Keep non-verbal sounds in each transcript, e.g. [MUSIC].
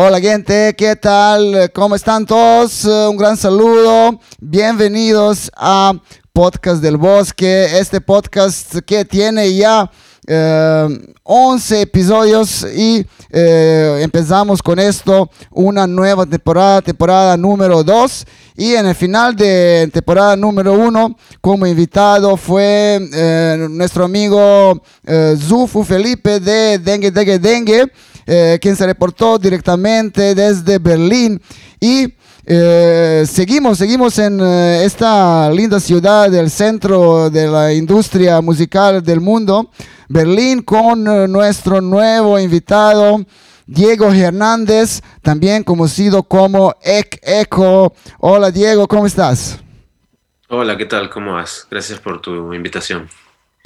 Hola gente, ¿qué tal? ¿Cómo están todos? Un gran saludo. Bienvenidos a Podcast del Bosque, este podcast que tiene ya 11 eh, episodios y eh, empezamos con esto una nueva temporada, temporada número 2. Y en el final de temporada número 1, como invitado fue eh, nuestro amigo Zufu Felipe de Dengue, Dengue, Dengue. Eh, quien se reportó directamente desde Berlín. Y eh, seguimos, seguimos en eh, esta linda ciudad del centro de la industria musical del mundo, Berlín, con nuestro nuevo invitado. Diego Hernández, también conocido como Ek Eco. Hola Diego, ¿cómo estás? Hola, ¿qué tal? ¿Cómo vas? Gracias por tu invitación.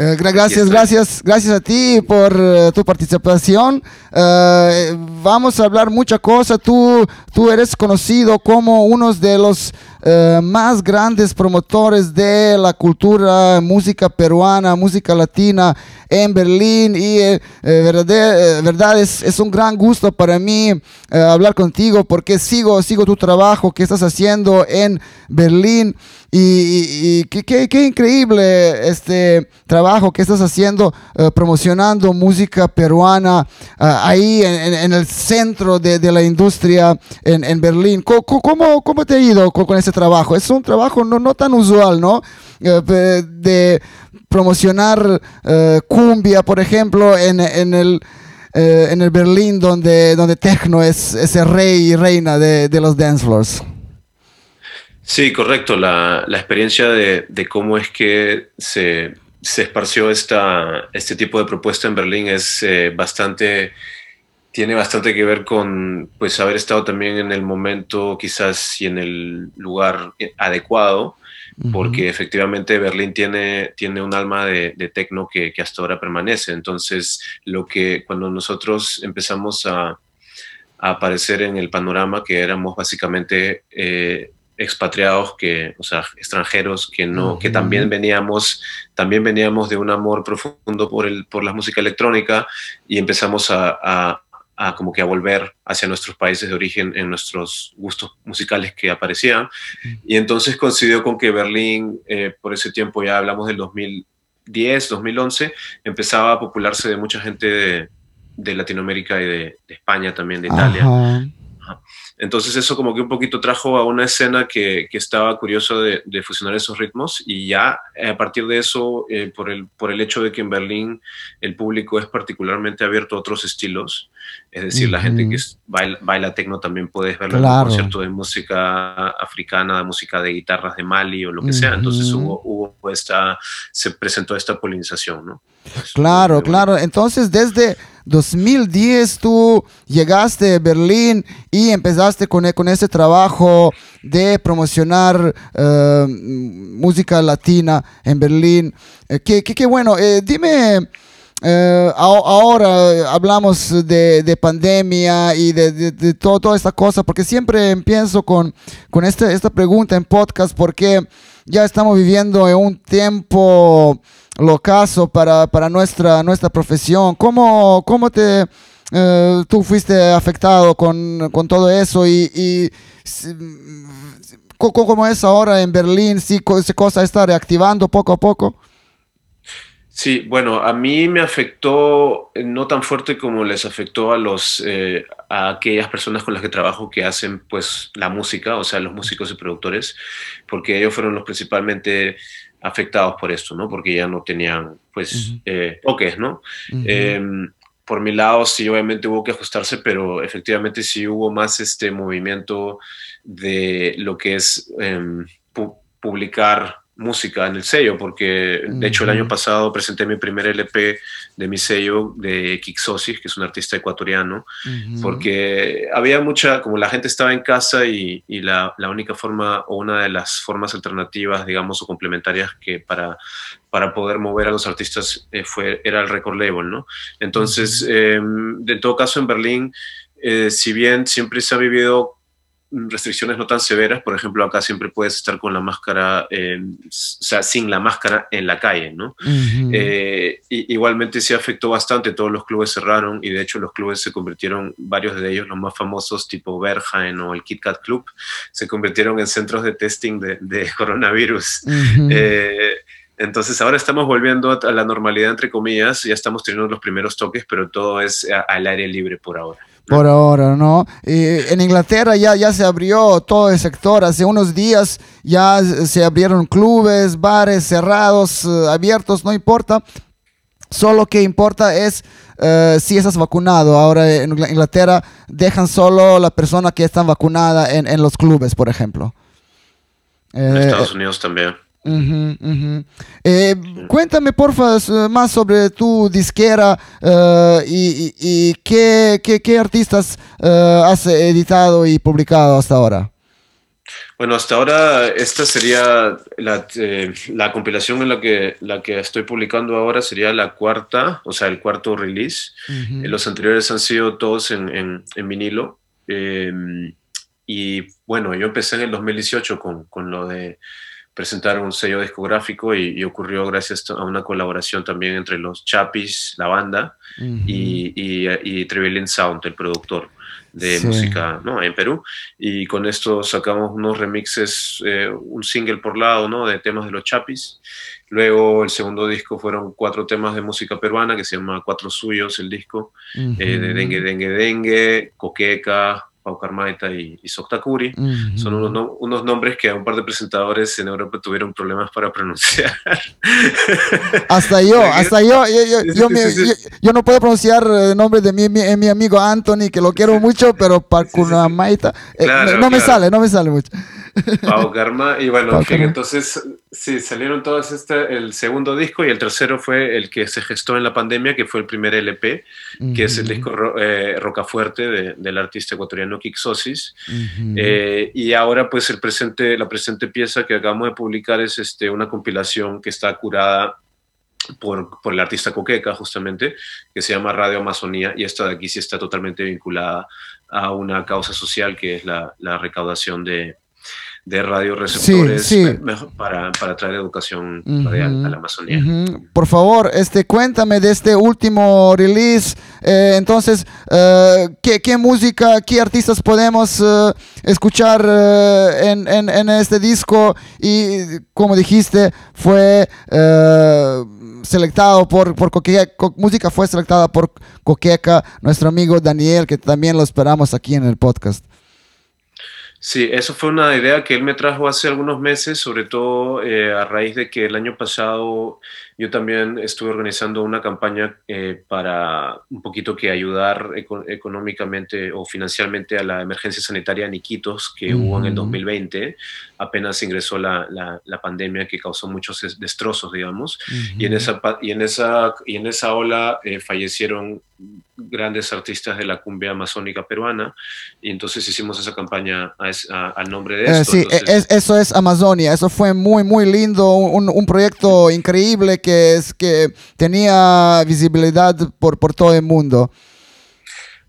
Eh, gracias, gracias, gracias a ti por eh, tu participación. Eh, vamos a hablar mucha cosa. Tú, tú eres conocido como uno de los más grandes promotores de la cultura, música peruana, música latina en Berlín. Y verdad, verdad es, es, un gran gusto para mí hablar contigo porque sigo, sigo tu trabajo que estás haciendo en Berlín. Y, qué, increíble este trabajo que estás haciendo eh, promocionando música peruana eh, ahí en, el centro de, la industria en, Berlín. ¿Cómo, ¿Cómo, te ha ido con, ese trabajo? Es un trabajo no, no tan usual, ¿no? Eh, de promocionar cumbia, por ejemplo, en, el... en el Berlín donde, donde techno es, ese rey y reina de, de los dance floors. Sí, correcto. La, experiencia de, cómo es que se, esparció esta, este tipo de propuesta en Berlín es eh, bastante, tiene bastante que ver con pues haber estado también en el momento quizás y en el lugar adecuado, porque efectivamente Berlín tiene, tiene un alma de, de tecno que, hasta ahora permanece. Entonces, lo que cuando nosotros empezamos a, a aparecer en el panorama, que éramos básicamente... Eh, expatriados que, o sea, extranjeros que no, que también veníamos, también veníamos de un amor profundo por el, por la música electrónica y empezamos a, a, como que a volver hacia nuestros países de origen en nuestros gustos musicales que aparecían. Y entonces coincidió con que Berlín, eh, por ese tiempo ya hablamos del 2010, 2011, empezaba a popularse de mucha gente de, de Latinoamérica y de, España también, de Italia. Entonces eso como que un poquito trajo a una escena que, que estaba curioso de, fusionar esos ritmos y ya eh, a partir de eso, eh, por, el, por el hecho de que en Berlín el público es particularmente abierto a otros estilos, es decir, la gente que baila, baila tecno también puedes verlo en un concierto de música africana, de música de guitarras de Mali o lo que sea. Entonces hubo, hubo esta, se presentó esta polinización, ¿no? Claro, claro. Entonces, desde 2010 tú llegaste a Berlín y empezaste con, con ese trabajo de promocionar eh, música latina en Berlín. Eh, qué, bueno. Eh, dime, ahora hablamos de, pandemia y de, todo, toda esta cosa, porque siempre empiezo con, con este, esta pregunta en podcast, porque ya estamos viviendo en un tiempo locazo para, para nuestra, nuestra profesión. ¿Cómo, cómo te, eh, tú fuiste afectado con, con todo eso y, y cómo es ahora en Berlín? ¿Sí, ¿Esa cosa está reactivando poco a poco? Sí, bueno, a mí me afectó eh, no tan fuerte como les afectó a los eh, a aquellas personas con las que trabajo que hacen pues la música, o sea, los músicos y productores, porque ellos fueron los principalmente afectados por esto, ¿no? Porque ya no tenían, pues, eh, toques, ¿no? Em, por mi lado, sí, obviamente hubo que ajustarse, pero efectivamente sí hubo más este movimiento de lo que es em, publicar música en el sello, porque de hecho el año pasado presenté mi primer LP de mi sello de Kixosis, que es un artista ecuatoriano, porque había mucha, como la gente estaba en casa y, la, única forma o una de las formas alternativas, digamos, o complementarias que para, para poder mover a los artistas eh, fue, era el record label, ¿no? Entonces, em, en todo caso, en Berlín, eh, si bien siempre se ha vivido restricciones no tan severas. Por ejemplo, acá siempre puedes estar con la máscara, o sea, sin la máscara en la calle, ¿no? Eh, igualmente se afectó bastante, todos los clubes cerraron y de hecho los clubes se convirtieron, varios de ellos, los más famosos, tipo Berghain o el Kit Kat Club, se convirtieron en centros de testing de, [LAUGHS] coronavirus. Entonces ahora estamos volviendo a la normalidad, entre comillas, ya estamos teniendo los primeros toques, pero todo es al aire libre por ahora. Por ahora, ¿no? en Inglaterra ya, ya se abrió todo el sector, hace unos días ya se abrieron clubes, bares cerrados, eh, abiertos, no importa. Solo que importa es eh, si estás vacunado. Ahora en Inglaterra dejan solo la persona que está vacunada en, en los clubes, por ejemplo. En Estados Unidos también. Eh, cuéntame, porfa, más sobre tu disquera eh, y, qué, qué, artistas eh, has editado y publicado hasta ahora. Bueno, hasta ahora esta sería la, la, compilación en la que, la que estoy publicando ahora sería la cuarta, o sea, el cuarto release. Los anteriores han sido todos en, en, en vinilo. y bueno, yo empecé en el 2018 con, con lo de presentar un sello discográfico y, ocurrió gracias a una colaboración también entre los Chapis, la banda, y, y, Sound, el productor de música ¿no? en Perú. Y con esto sacamos unos remixes, eh, un single por lado ¿no? de temas de los Chapis. Luego el segundo disco fueron cuatro temas de música peruana que se llama Cuatro Suyos, el disco, eh, de Dengue, Dengue, Dengue, Coqueca, Pau Carmaita y, y Soktakuri. Son unos, unos, nombres que a un par de presentadores en Europa tuvieron problemas para pronunciar. [LAUGHS] Hasta yo, hasta yo, yo, yo, no puedo pronunciar el nombre de mi, mi, amigo Anthony, que lo quiero [LAUGHS] mucho, pero Pau Carmaita, eh, no me sale, no me sale mucho. Pau Karma, y bueno, entonces sí, salieron todos este, el segundo disco y el tercero fue el que se gestó en la pandemia, que fue el primer LP, que es el disco eh, Rocafuerte del artista ecuatoriano Kixosis. Eh, y ahora pues el presente, la presente pieza que acabamos de publicar es este, una compilación que está curada por, por, el artista Coqueca, justamente, que se llama Radio Amazonía, y esta de aquí sí está totalmente vinculada a una causa social que es la, la recaudación de, de radioreceptores Para, para, traer educación radial a la Amazonía. Por favor, este, cuéntame de este último release. Eh, entonces, eh, ¿qué, música, qué artistas podemos eh, escuchar en, en, este disco? Y como dijiste, fue selectado por, por Coqueca, música fue selectada por Coqueca, nuestro amigo Daniel, que también lo esperamos aquí en el podcast. Sí, eso fue una idea que él me trajo hace algunos meses, sobre todo eh, a raíz de que el año pasado yo también estuve organizando una campaña eh, para un poquito que ayudar económicamente o financieramente a la emergencia sanitaria en Iquitos que hubo en el 2020. Apenas ingresó la, la, pandemia que causó muchos destrozos, digamos. y, en esa, y, en esa, y en esa ola eh, fallecieron grandes artistas de la cumbia amazónica peruana y entonces hicimos esa campaña al nombre de eh, esto. sí, eso es Amazonia, eso fue muy, muy lindo, un, un, proyecto increíble que, es, que tenía visibilidad por, por todo el mundo.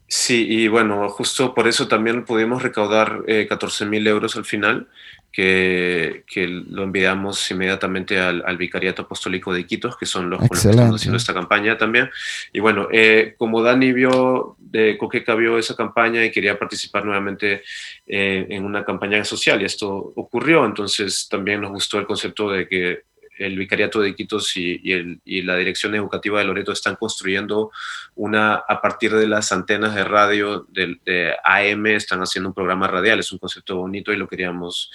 Sí, y bueno, justo por eso también pudimos recaudar eh, 14 mil euros al final que, que lo enviamos inmediatamente al, al, Vicariato Apostólico de Iquitos, que son los, que están haciendo esta campaña también. Y bueno, eh, como Dani vio, Coqueca vio esa campaña y quería participar nuevamente eh, en una campaña social, y esto ocurrió, entonces también nos gustó el concepto de que el Vicariato de Iquitos y, el, y, la Dirección Educativa de Loreto están construyendo una, a partir de las antenas de radio de, de, AM, están haciendo un programa radial, es un concepto bonito y lo queríamos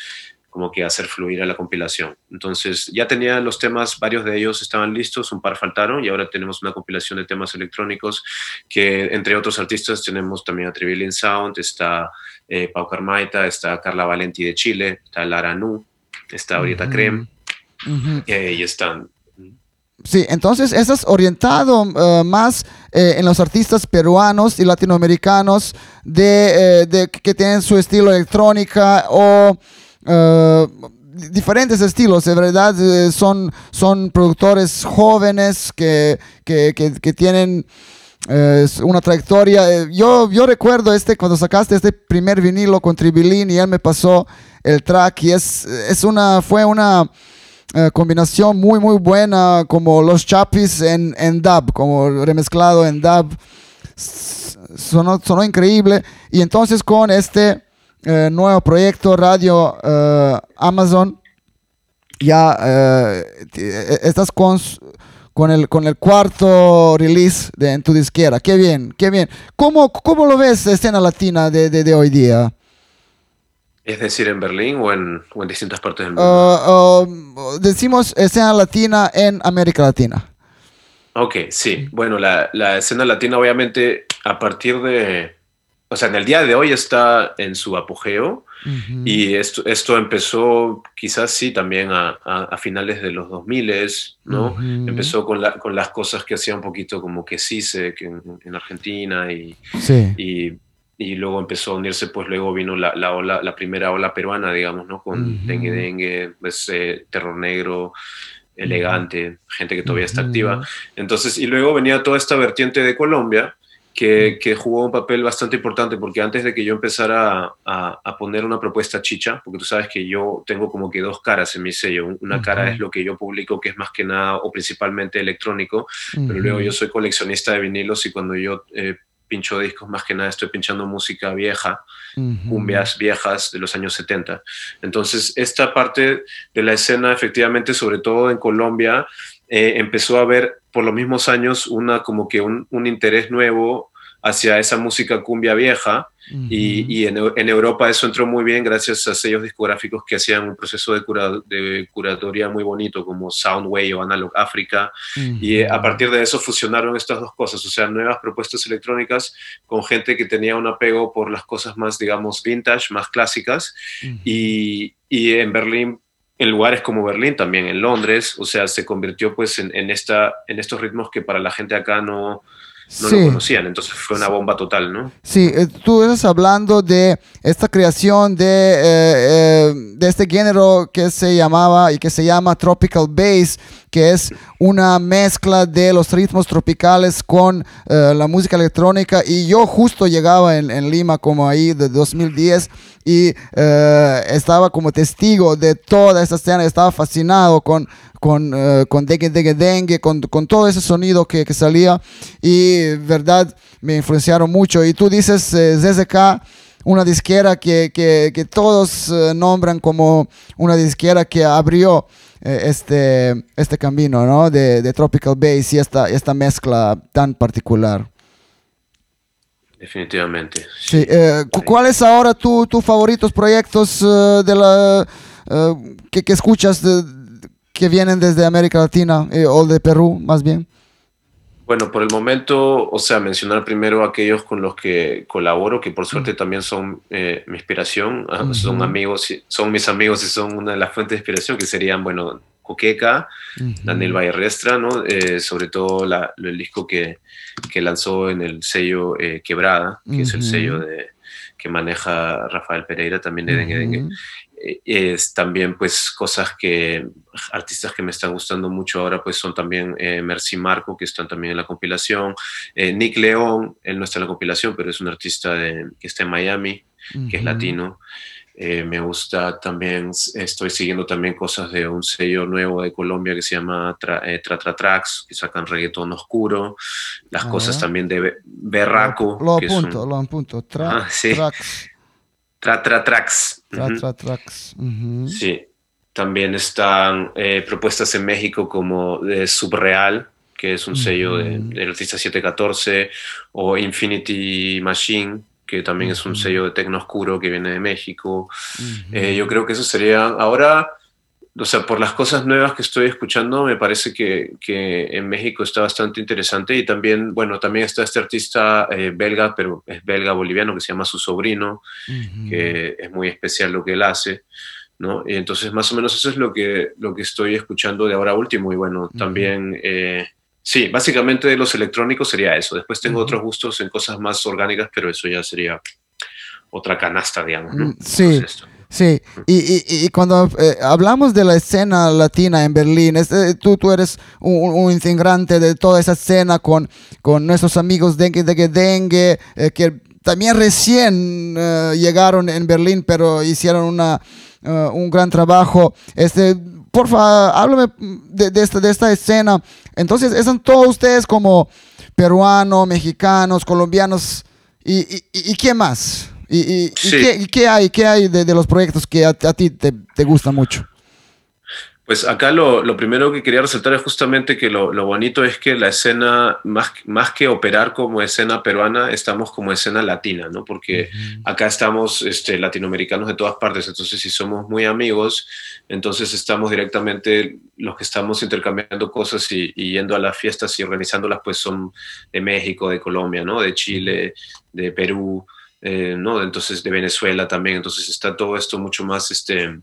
como que hacer fluir a la compilación. Entonces ya tenía los temas, varios de ellos estaban listos, un par faltaron y ahora tenemos una compilación de temas electrónicos que entre otros artistas tenemos también a Trivillian Sound, está eh, Pau Carmaita, está Carla Valenti de Chile, está Lara Nu, está Ahorita Creme y ahí están. Sí, entonces estás orientado eh, más eh, en los artistas peruanos y latinoamericanos de, de, que tienen su estilo electrónica o eh, diferentes estilos, de verdad, eh, son, son productores jóvenes que, que, que, tienen es una trayectoria. Yo, yo recuerdo este cuando sacaste este primer vinilo con Tribilín y él me pasó el track y es, es una, fue una combinación muy muy buena como los Chapis en, en dub, como remezclado en dub. Sonó, increíble y entonces con este nuevo proyecto Radio Amazon ya eh, eh, estás con, con, el, con el cuarto release de, en tu disquera. Qué bien, qué bien. ¿Cómo, cómo lo ves escena latina de, de, hoy día? Es decir, en Berlín o en, o en distintas partes del mundo. Uh, decimos escena latina en América Latina. Ok, sí. Bueno, la, la escena latina obviamente a partir de, o sea, en el día de hoy está en su apogeo y esto, esto empezó quizás sí también a, a, finales de los 2000, ¿no? Empezó con, la, con las cosas que hacía un poquito como que sí sé que en, Argentina y, y, y, luego empezó a unirse, pues luego vino la, la, ola, la primera ola peruana, digamos, ¿no? Con Dengue Dengue, pues, eh, Terror Negro, Elegante, gente que todavía está activa. Entonces, y luego venía toda esta vertiente de Colombia que, jugó un papel bastante importante porque antes de que yo empezara a, poner una propuesta chicha, porque tú sabes que yo tengo como que dos caras en mi sello, una cara es lo que yo publico que es más que nada o principalmente electrónico, pero luego yo soy coleccionista de vinilos y cuando yo eh, pincho discos más que nada estoy pinchando música vieja, cumbias viejas de los años 70. Entonces esta parte de la escena efectivamente, sobre todo en Colombia, eh, empezó a haber por los mismos años una como que un, un interés nuevo hacia esa música cumbia vieja. Y, y en, en, Europa eso entró muy bien gracias a sellos discográficos que hacían un proceso de, cura, de curatoría muy bonito como Soundway o Analog Africa. Y a partir de eso fusionaron estas dos cosas, o sea, nuevas propuestas electrónicas con gente que tenía un apego por las cosas más, digamos, vintage, más clásicas. Y, y en Berlín en lugares como Berlín, también en Londres, o sea, se convirtió pues en, en, esta, en estos ritmos que para la gente acá no, no lo conocían, entonces fue una bomba total, ¿no? Sí, eh, tú estás hablando de esta creación de, eh, eh, de este género que se llamaba y que se llama Tropical Bass, que es una mezcla de los ritmos tropicales con la música electrónica. Y yo justo llegaba en, Lima como ahí de 2010 y estaba como testigo de toda esta escena, estaba fascinado con con, uh, con dengue, dengue, dengue, con, con, todo ese sonido que, salía. Y verdad me influenciaron mucho. Y tú dices eh, ZZK, una disquera que, que, que todos nombran como una disquera que abrió eh, este, este camino ¿no? de, de, Tropical Bass y esta, esta mezcla tan particular. Definitivamente. Sí. Eh, ¿Cuáles ahora tus tu favoritos proyectos uh, de la, que, que, escuchas de, que vienen desde América Latina eh, o de Perú, más bien? Bueno, por el momento, o sea, mencionar primero aquellos con los que colaboro, que por suerte también son eh, mi inspiración, ah, son amigos, son mis amigos y son una de las fuentes de inspiración, que serían, bueno, Coqueca, Daniel Vallerestra, ¿no? Eh, sobre todo la, el disco que, que, lanzó en el sello Quebrada, que es el sello de, que maneja Rafael Pereira, también de Dengue Dengue. Eh, es también pues cosas que artistas que me están gustando mucho ahora pues son también eh, Mercy Marco que están también en la compilación eh, Nick León él no está en la compilación pero es un artista de, que está en Miami que es latino. Me gusta también estoy siguiendo también cosas de un sello nuevo de Colombia que se llama Tra Tra, Tracks que sacan reggaetón oscuro. Las cosas también de Berraco lo, apunto lo apunto. Tra, ah, Tracks Tra, tra Tracks. Tra, Tracks. Sí. También están eh, propuestas en México como de Subreal, que es un sello del artista 714, o Infinity Machine, que también es un sello de tecno oscuro que viene de México. Eh, yo creo que eso sería. Ahora o sea, por las cosas nuevas que estoy escuchando, me parece que, que en México está bastante interesante y también, bueno, también está este artista eh, belga, pero es belga boliviano, que se llama Su Sobrino, que es muy especial lo que él hace, ¿no? Y entonces, más o menos eso es lo que, lo que estoy escuchando de ahora último y bueno, también... Eh, sí, básicamente de los electrónicos sería eso. Después tengo otros gustos en cosas más orgánicas, pero eso ya sería otra canasta, digamos. ¿no? Mm, sí. Sí, y, y, cuando eh, hablamos de la escena latina en Berlín, este, tú, tú eres un, integrante de toda esa escena con, con nuestros amigos Dengue Dengue Dengue, eh, que también recién eh, llegaron en Berlín, pero hicieron una, un gran trabajo. Este, porfa, háblame de, de, esta, de esta escena. Entonces, ¿están todos ustedes como peruanos, mexicanos, colombianos y, y, y qué más? ¿Y, qué, hay, qué hay de, los proyectos que a, ti te, te gustan mucho? Pues acá lo, lo, primero que quería resaltar es justamente que lo, lo, bonito es que la escena, más, más que operar como escena peruana, estamos como escena latina, ¿no? Porque acá estamos este, latinoamericanos de todas partes, entonces si somos muy amigos, entonces estamos directamente, los que estamos intercambiando cosas y, yendo a las fiestas y organizándolas, pues son de México, de Colombia, ¿no? De Chile, de Perú, eh, ¿no? Entonces de Venezuela también, entonces está todo esto mucho más, este,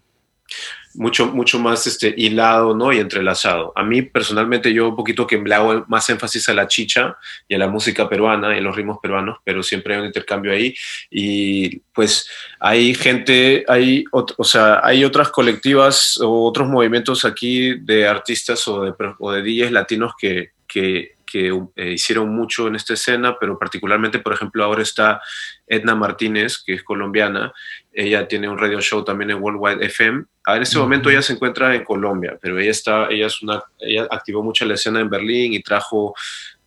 mucho, mucho más este, hilado ¿no? y entrelazado. A mí personalmente yo un poquito que le hago más énfasis a la chicha y a la música peruana y los ritmos peruanos, pero siempre hay un intercambio ahí y pues hay gente, hay, o, sea, hay otras colectivas o otros movimientos aquí de artistas o de, o de DJs latinos que, que que eh, hicieron mucho en esta escena, pero particularmente, por ejemplo, ahora está Edna Martínez, que es colombiana. Ella tiene un radio show también en Worldwide FM. Ah, en este momento ella se encuentra en Colombia, pero ella está, ella es una, ella activó mucho la escena en Berlín y trajo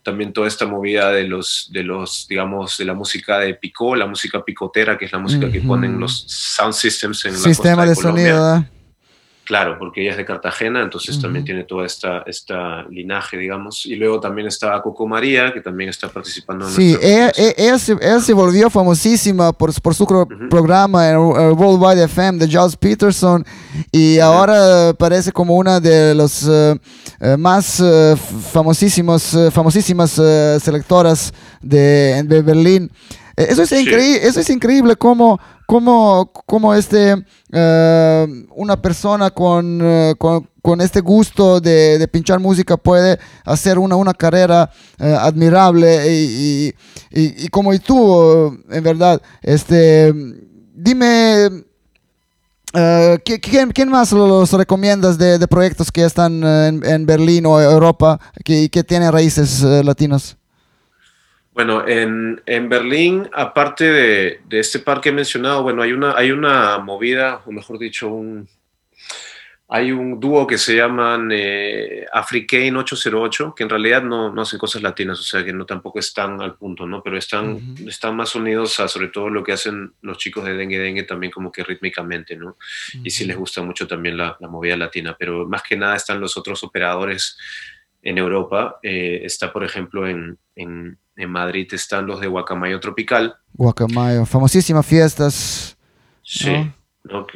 también toda esta movida de los, de los, digamos, de la música de picó, la música picotera, que es la música que ponen los sound systems en Sistema la costa de, de sonido, Claro, porque ella es de Cartagena, entonces también tiene toda esta, esta linaje, digamos. Y luego también está Coco María, que también está participando en Sí, ella, ella, se, volvió famosísima por, por su programa en Worldwide FM de Giles Peterson y ahora parece como una de los eh, eh, más uh, famosísimos, famosísimas selectoras de, de Berlín. Eso es, increíble, eso es increíble cómo este, eh, una persona con, eh, con, con, este gusto de, de, pinchar música puede hacer una, una carrera eh, admirable y, y, y, como y tú, en verdad, este, dime... ¿quién, ¿quién, más los recomiendas de, de proyectos que están en, en, Berlín o Europa y que, tienen raíces latinos? Bueno, en, en Berlín, aparte de, de, este par que he mencionado, bueno, hay una, hay una movida, o mejor dicho, un, hay un dúo que se llaman eh, Africane 808, que en realidad no, no, hacen cosas latinas, o sea que no tampoco están al punto, ¿no? Pero están, están más unidos a sobre todo lo que hacen los chicos de Dengue Dengue también como que rítmicamente, ¿no? Y sí les gusta mucho también la, la, movida latina, pero más que nada están los otros operadores en Europa. Eh, está, por ejemplo, en, en en Madrid están los de Guacamayo Tropical. Guacamayo, famosísimas fiestas. Sí,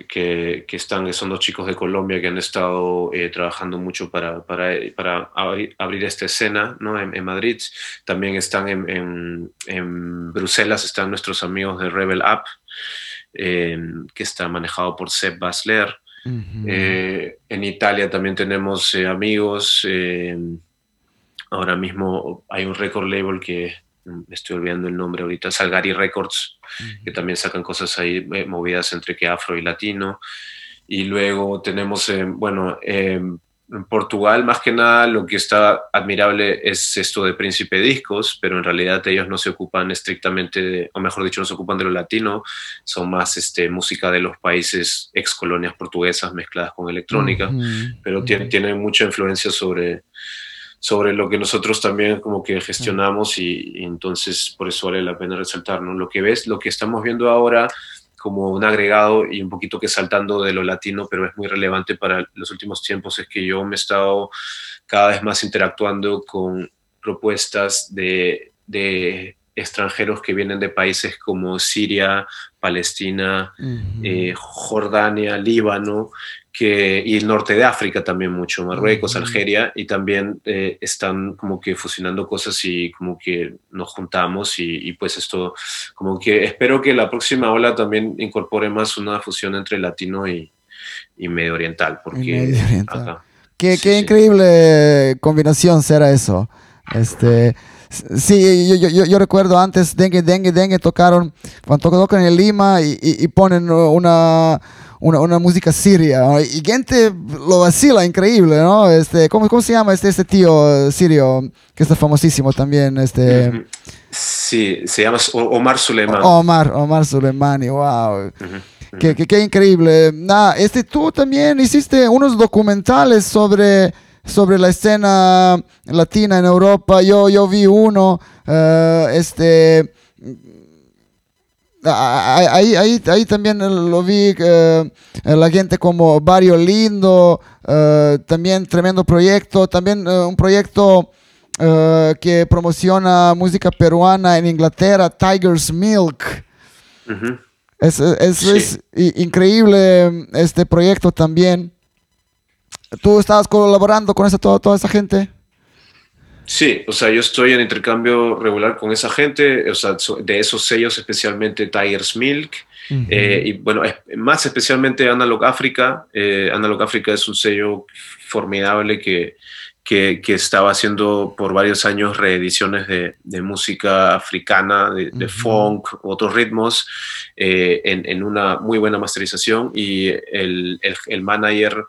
Que, que, están, que son dos chicos de Colombia que han estado eh, trabajando mucho para, para, para abrir, esta escena ¿no? en, Madrid. También están en, en, Bruselas, están nuestros amigos de Rebel Up, eh, que está manejado por Seb Basler. Eh, en Italia también tenemos amigos. Ahora mismo hay un record label que me estoy olvidando el nombre ahorita, Salgari Records, que también sacan cosas ahí eh, movidas entre que afro y latino. Y luego tenemos, eh, bueno, em, en Portugal más que nada lo que está admirable es esto de Príncipe Discos, pero en realidad ellos no se ocupan estrictamente, o mejor dicho, no se ocupan de lo latino, son más este, música de los países ex colonias portuguesas mezcladas con electrónica, pero tienen mucha influencia sobre sobre lo que nosotros también como que gestionamos y, entonces por eso vale la pena resaltar, ¿no? Lo que ves, lo que estamos viendo ahora como un agregado y un poquito que saltando de lo latino, pero es muy relevante para los últimos tiempos, es que yo me he estado cada vez más interactuando con propuestas de, de extranjeros que vienen de países como Siria, Palestina, eh, Jordania, Líbano, que, y el norte de África también mucho, Marruecos, Algeria, y también eh, están como que fusionando cosas y como que nos juntamos y, pues esto, como que espero que la próxima ola también incorpore más una fusión entre latino y, y medio oriental, porque... Qué, qué increíble combinación será eso. Este, Sí, yo, yo, yo, recuerdo antes Dengue, Dengue, Dengue tocaron, cuando tocan en Lima y, y, ponen una, una, una, música siria y gente lo vacila, increíble, ¿no? Este, ¿cómo, ¿Cómo se llama este, este tío sirio que está famosísimo también? Este... Sí, se llama Omar Suleiman. Omar, Omar Suleimani, wow. Qué, qué, qué, increíble. Nada, este, tú también hiciste unos documentales sobre sobre la escena latina en Europa. Yo, yo vi uno, uh, este, ahí, ahí, ahí, también lo vi, uh, la gente como Barrio Lindo, uh, también tremendo proyecto, también un proyecto que promociona música peruana en Inglaterra, Tiger's Milk. Es, es, es, increíble este proyecto también. ¿Tú estabas colaborando con esa, toda, toda esa gente? Sí, o sea, yo estoy en intercambio regular con esa gente, o sea, de esos sellos, especialmente Tiger's Milk, eh, y bueno, más especialmente Analog Africa. Eh, Analog Africa es un sello formidable que, que, que, estaba haciendo por varios años reediciones de, de música africana, de, funk, otros ritmos, eh, en, en, una muy buena masterización, y el, el, el manager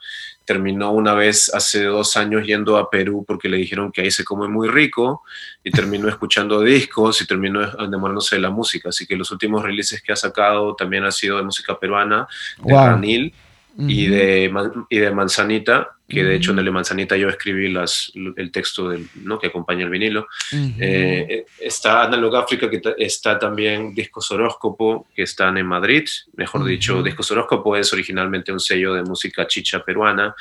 terminó una vez hace dos años yendo a Perú porque le dijeron que ahí se come muy rico y terminó escuchando discos y terminó enamorándose de la música. Así que los últimos releases que ha sacado también ha sido de música peruana, de Ranil y, de, y de Manzanita, que de hecho en el de Manzanita yo escribí las, el texto del, ¿no? que acompaña el vinilo. Eh, está Analog África, que está también Discos Horóscopo, que están en Madrid. Mejor dicho, Discos Horóscopo es originalmente un sello de música chicha peruana,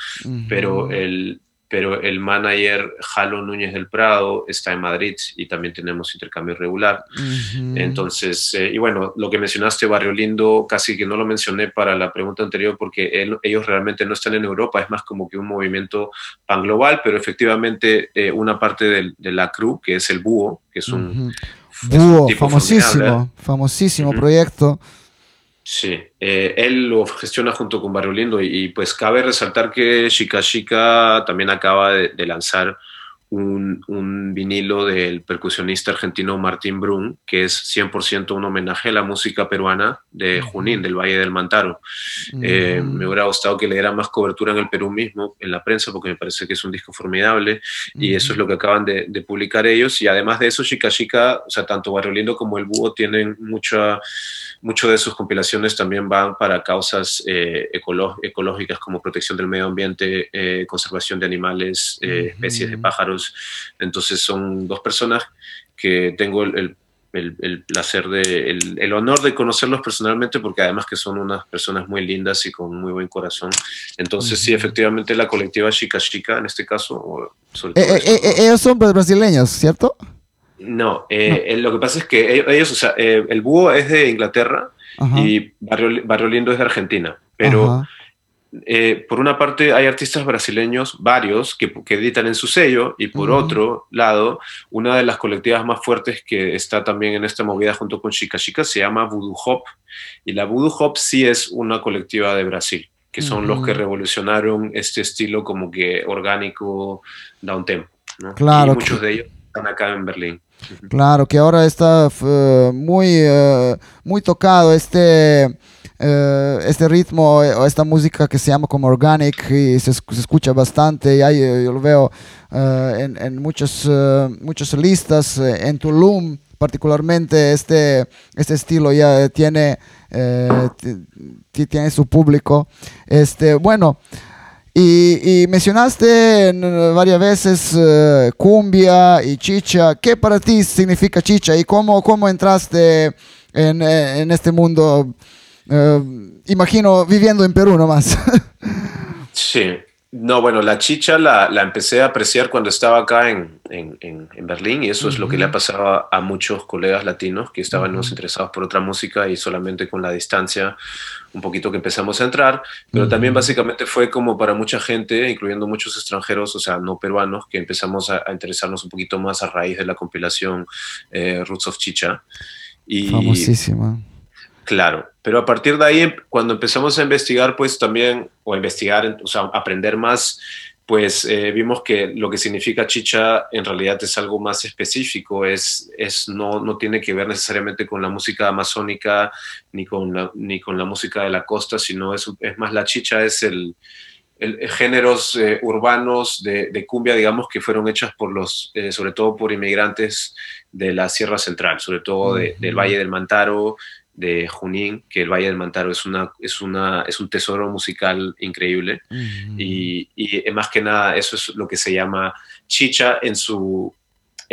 pero el pero el manager Jalo Núñez del Prado está en Madrid y también tenemos intercambio regular. Entonces, eh, y bueno, lo que mencionaste, Barrio Lindo, casi que no lo mencioné para la pregunta anterior porque ellos realmente no están en Europa, es más como que un movimiento pan global, pero efectivamente eh, una parte de, la CRU, que es el Búho, que es un... Búho, famosísimo, famosísimo proyecto. Sí, eh, él lo gestiona junto con Barrio Lindo y, pues cabe resaltar que Chica Chica también acaba de, lanzar un, vinilo del percusionista argentino Martín Brun, que es 100% un homenaje a la música peruana de Junín, del Valle del Mantaro. Eh, me hubiera gustado que le diera más cobertura en el Perú mismo, en la prensa, porque me parece que es un disco formidable y eso es lo que acaban de, de, publicar ellos. Y además de eso, Chica Chica, o sea, tanto Barrio Lindo como El Búho tienen mucha Muchas de sus compilaciones también van para causas eh, ecológicas como protección del medio ambiente, eh, conservación de animales, eh, especies de pájaros. Entonces son dos personas que tengo el, placer de, el, honor de conocerlos personalmente porque además que son unas personas muy lindas y con muy buen corazón. Entonces sí, efectivamente la colectiva Chica Chica en este caso. ellos son brasileños, ¿cierto? No, eh, lo que pasa es que ellos, o sea, eh, el búho es de Inglaterra y Barrio, Lindo es de Argentina, pero eh, por una parte hay artistas brasileños, varios, que, editan en su sello, y por otro lado, una de las colectivas más fuertes que está también en esta movida junto con Chica Chica se llama Voodoo Hop, y la Voodoo Hop sí es una colectiva de Brasil que son los que revolucionaron este estilo como que orgánico down tempo. ¿no? Claro. Y muchos de ellos están acá en Berlín. Claro, que ahora está eh, muy, eh, muy tocado este, eh, este ritmo o esta música que se llama como organic y se, escucha bastante. Y yo lo veo en, en muchas listas. En Tulum, particularmente, este, este estilo ya tiene, tiene su público. Este, bueno. Y, mencionaste varias veces eh, cumbia y chicha. ¿Qué para ti significa chicha y cómo, cómo entraste en, en este mundo? Eh, imagino viviendo en Perú nomás. [LAUGHS] sí, no, bueno, la chicha la, la, empecé a apreciar cuando estaba acá en, en, en Berlín y eso es lo que le ha pasado a, muchos colegas latinos que estaban más interesados por otra música y solamente con la distancia un poquito que empezamos a entrar, pero también básicamente fue como para mucha gente, incluyendo muchos extranjeros, o sea, no peruanos, que empezamos a, interesarnos un poquito más a raíz de la compilación eh, Roots of Chicha. Y, Famosísima Claro, pero a partir de ahí, cuando empezamos a investigar, pues también, o a investigar, o sea, aprender más, pues eh, vimos que lo que significa chicha en realidad es algo más específico, es, es, no, no tiene que ver necesariamente con la música amazónica ni con la, ni con la música de la costa, sino es, es más la chicha, es el, el, géneros eh, urbanos de, cumbia, digamos, que fueron hechas por los, eh, sobre todo por inmigrantes de la Sierra Central, sobre todo del Valle del Mantaro, de Junín, que el Valle del Mantaro es, una, es, una, es un tesoro musical increíble. y, y, más que nada, eso es lo que se llama chicha en su,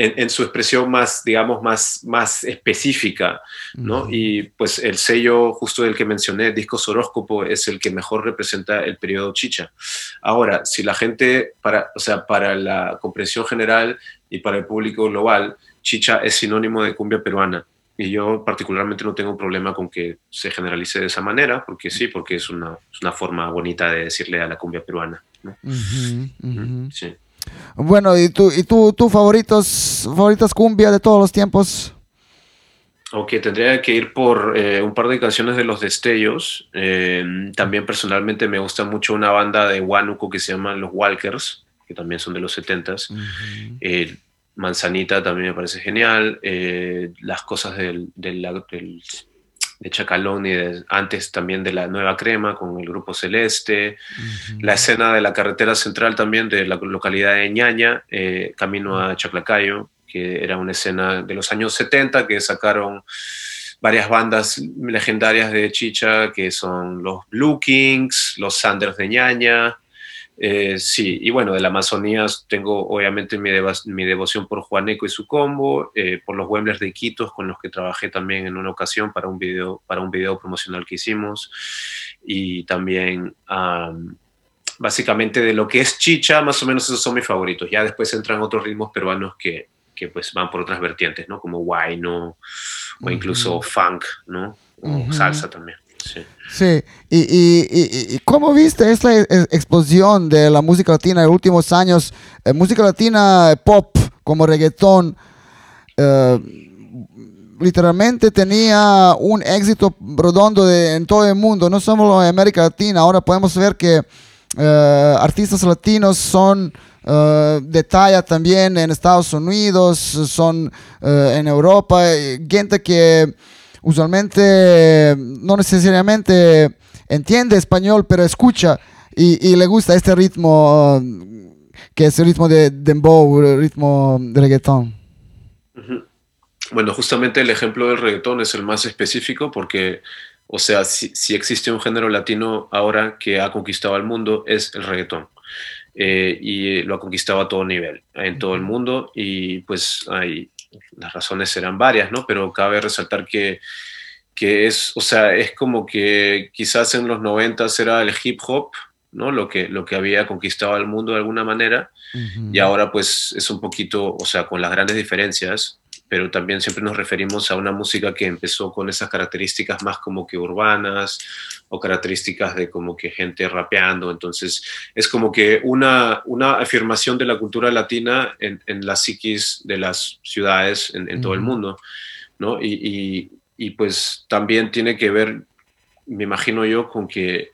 en, su expresión más, digamos, más, más específica, ¿no? Y pues el sello justo del que mencioné, Disco Horóscopo, es el que mejor representa el periodo chicha. Ahora, si la gente, para, o sea, para la comprensión general y para el público global, chicha es sinónimo de cumbia peruana. Y yo particularmente no tengo problema con que se generalice de esa manera, porque sí, porque es una, es una forma bonita de decirle a la cumbia peruana. Sí. Bueno, ¿y tú, y tú, tú favoritos, favoritas cumbia de todos los tiempos? Ok, tendría que ir por eh, un par de canciones de Los Destellos. Eh, también personalmente me gusta mucho una banda de Huánuco que se llama Los Walkers, que también son de los 70s. Manzanita también me parece genial. Eh, las cosas del, del, de Chacalón y antes también de la Nueva Crema con el Grupo Celeste. La escena de la carretera central también de la localidad de Ñaña, eh, camino a Chaclacayo, que era una escena de los años 70 que sacaron varias bandas legendarias de Chicha, que son los Blue Kings, los Sanders de Ñaña, eh, sí, y bueno, de la Amazonía tengo obviamente mi, mi devoción por Juaneco y su combo, eh, por los Wemblers de Iquitos con los que trabajé también en una ocasión para un video, para un video promocional que hicimos, y también básicamente de lo que es chicha, más o menos esos son mis favoritos. Ya después entran otros ritmos peruanos que, que pues van por otras vertientes, ¿no? Como guayno o incluso funk, ¿no? O salsa también. Sí. Sí, y, y, y, ¿cómo viste esta e, explosión de la música latina en los últimos años? Eh, música latina pop, como reggaetón, eh, literalmente tenía un éxito redondo de, en todo el mundo, no solo en América Latina. Ahora podemos ver que eh, artistas latinos son de talla también en Estados Unidos, son en Europa, gente que usualmente no necesariamente entiende español, pero escucha y, le gusta este ritmo que es el ritmo de dembow, el ritmo de reggaetón. Bueno, justamente el ejemplo del reggaetón es el más específico porque, o sea, si, existe un género latino ahora que ha conquistado al mundo es el reggaetón. Eh, y lo ha conquistado a todo nivel, en todo el mundo, y pues hay, las razones serán varias, ¿no? Pero cabe resaltar que, que es, o sea, es como que quizás en los 90 era el hip hop, ¿no? Lo que, lo que había conquistado al mundo de alguna manera, y ahora pues es un poquito, o sea, con las grandes diferencias, pero también siempre nos referimos a una música que empezó con esas características más como que urbanas o características de como que gente rapeando. Entonces es como que una, una afirmación de la cultura latina en, en la psiquis de las ciudades en, todo el mundo. ¿no? Y, y, y, pues también tiene que ver, me imagino yo, con que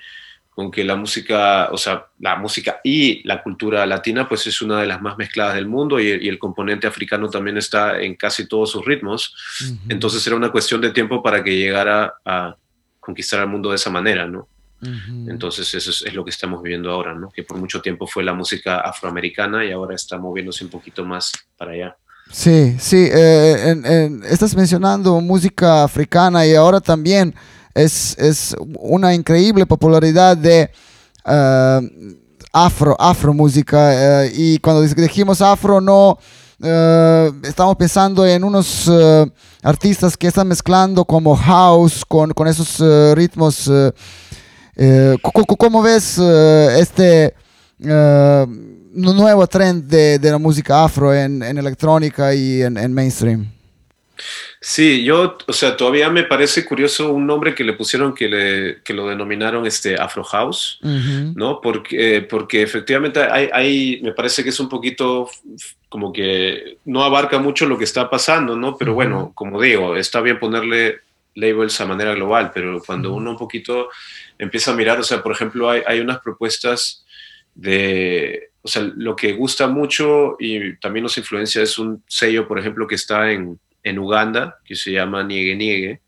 con que la música, o sea, la música y la cultura latina, pues es una de las más mezcladas del mundo y, el componente africano también está en casi todos sus ritmos. Entonces era una cuestión de tiempo para que llegara a conquistar el mundo de esa manera, ¿no? Entonces eso es, lo que estamos viviendo ahora, ¿no? Que por mucho tiempo fue la música afroamericana y ahora está moviéndose un poquito más para allá. Sí, sí, eh, estás mencionando música africana y ahora también es, es una increíble popularidad de uh, afro, afro música. Uh, y cuando dijimos afro, no uh, estamos pensando en unos artistas que están mezclando como house con, con esos ritmos. ¿Cómo ves este nuevo trend de, de, la música afro en, en electrónica y en, en mainstream? Sí, yo, o sea, todavía me parece curioso un nombre que le pusieron que, le, que lo denominaron este Afro House, ¿no? Porque, porque efectivamente hay, hay, me parece que es un poquito como que no abarca mucho lo que está pasando, ¿no? Pero bueno, como digo, está bien ponerle labels a manera global, pero cuando uno un poquito empieza a mirar, o sea, por ejemplo, hay, hay unas propuestas de o sea, lo que gusta mucho y también nos influencia es un sello, por ejemplo, que está en, en Uganda, que se llama Niegue Niegue,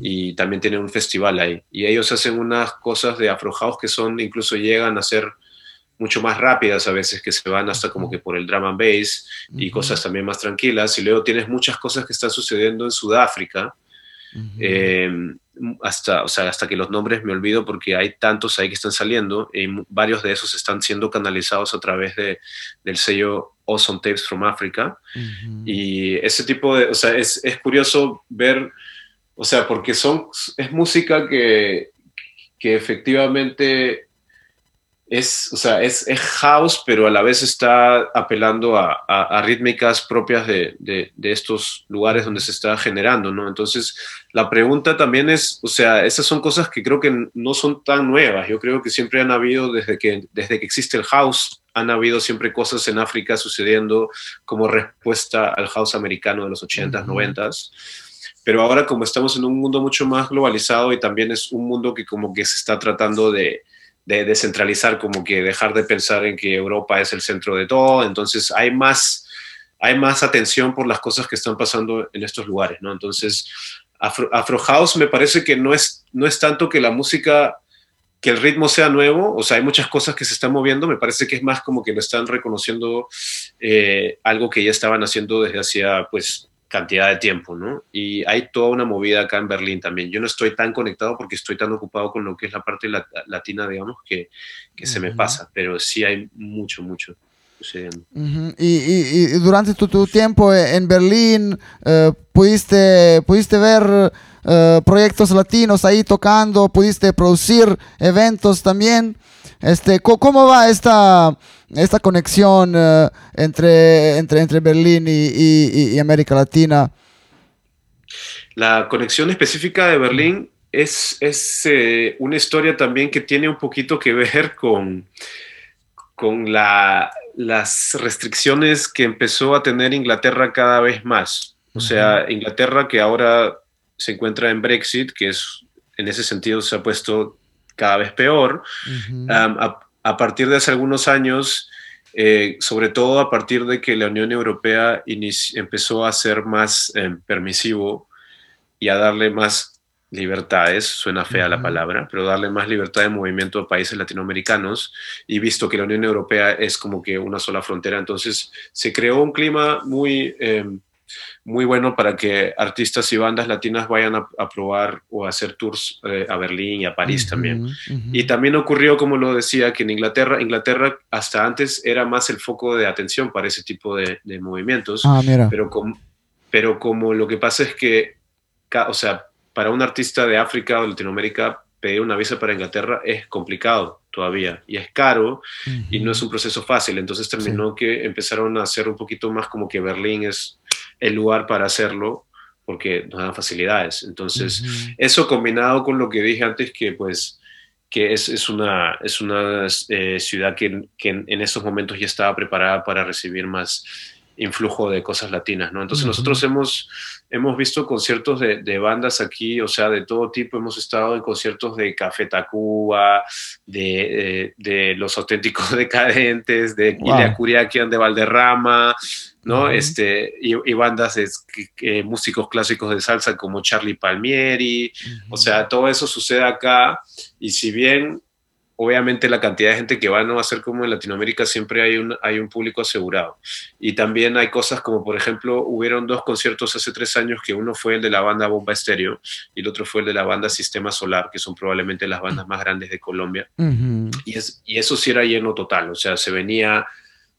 y también tienen un festival ahí. Y ellos hacen unas cosas de Afro House que son, incluso llegan a ser mucho más rápidas a veces, que se van hasta como que por el drum and bass y cosas también más tranquilas. Y luego tienes muchas cosas que están sucediendo en Sudáfrica, eh, hasta, o sea, hasta que los nombres me olvido porque hay tantos ahí que están saliendo y varios de esos están siendo canalizados a través de, del sello Awesome Tapes from Africa. Y ese tipo de, o sea, es, es, curioso ver, o sea, porque son, es música que, que efectivamente es, o sea, es, es, house, pero a la vez está apelando a, a, rítmicas propias de, de, de, estos lugares donde se está generando, ¿no? Entonces, la pregunta también es, o sea, esas son cosas que creo que no son tan nuevas. Yo creo que siempre han habido, desde que, desde que existe el house, han habido siempre cosas en África sucediendo como respuesta al house americano de los 80s, 90s. Pero ahora como estamos en un mundo mucho más globalizado y también es un mundo que como que se está tratando de de descentralizar, como que dejar de pensar en que Europa es el centro de todo, entonces hay más, hay más atención por las cosas que están pasando en estos lugares, ¿no? Entonces, Afro, House me parece que no es, no es tanto que la música, que el ritmo sea nuevo, o sea, hay muchas cosas que se están moviendo, me parece que es más como que lo están reconociendo eh, algo que ya estaban haciendo desde hacía, pues, cantidad de tiempo, ¿no? Y hay toda una movida acá en Berlín también. Yo no estoy tan conectado porque estoy tan ocupado con lo que es la parte latina, digamos, que, que se me pasa, pero sí hay mucho, mucho sucediendo. y, durante tu, tiempo en Berlín, eh, ¿pudiste, ¿pudiste ver eh, proyectos latinos ahí tocando? ¿Pudiste producir eventos también? Este, ¿Cómo va esta, esta conexión eh, entre, entre, entre Berlín y, América Latina? La conexión específica de Berlín es, es eh, una historia también que tiene un poquito que ver con, con la, las restricciones que empezó a tener Inglaterra cada vez más. O sea, Inglaterra que ahora se encuentra en Brexit, que es en ese sentido se ha puesto cada vez peor. a, partir de hace algunos años, eh, sobre todo a partir de que la Unión Europea empezó a ser más em, permisivo y a darle más libertades, suena fea la palabra, pero darle más libertad de movimiento a países latinoamericanos y visto que la Unión Europea es como que una sola frontera, entonces se creó un clima muy em, muy bueno para que artistas y bandas latinas vayan a, probar o a hacer tours eh, a Berlín y a París también. Y también ocurrió, como lo decía, que en Inglaterra, Inglaterra hasta antes era más el foco de atención para ese tipo de, movimientos, ah, Pero, como, pero como lo que pasa es que, o sea, para un artista de África o Latinoamérica, pedir una visa para Inglaterra es complicado todavía y es caro y no es un proceso fácil. Entonces terminó que empezaron a hacer un poquito más como que Berlín es el lugar para hacerlo porque nos dan facilidades. Entonces, eso combinado con lo que dije antes, que pues que es, es una, es una eh, ciudad que, que en, en, esos momentos ya estaba preparada para recibir más influjo de cosas latinas, ¿no? Entonces nosotros hemos, hemos visto conciertos de, de, bandas aquí, o sea, de todo tipo, hemos estado en conciertos de Café Tacuba, de, de, Los Auténticos [LAUGHS] Decadentes, de wow. Curiaquian de Valderrama, ¿no? este, y, bandas de músicos clásicos de salsa como Charlie Palmieri, o sea, todo eso sucede acá, y si bien obviamente la cantidad de gente que va no va a ser como en Latinoamérica, siempre hay un, hay un público asegurado. Y también hay cosas como, por ejemplo, hubieron dos conciertos hace tres años, que uno fue el de la banda Bomba Estéreo y el otro fue el de la banda Sistema Solar, que son probablemente las bandas más grandes de Colombia. y, es, y eso sí era lleno total, o sea, se venía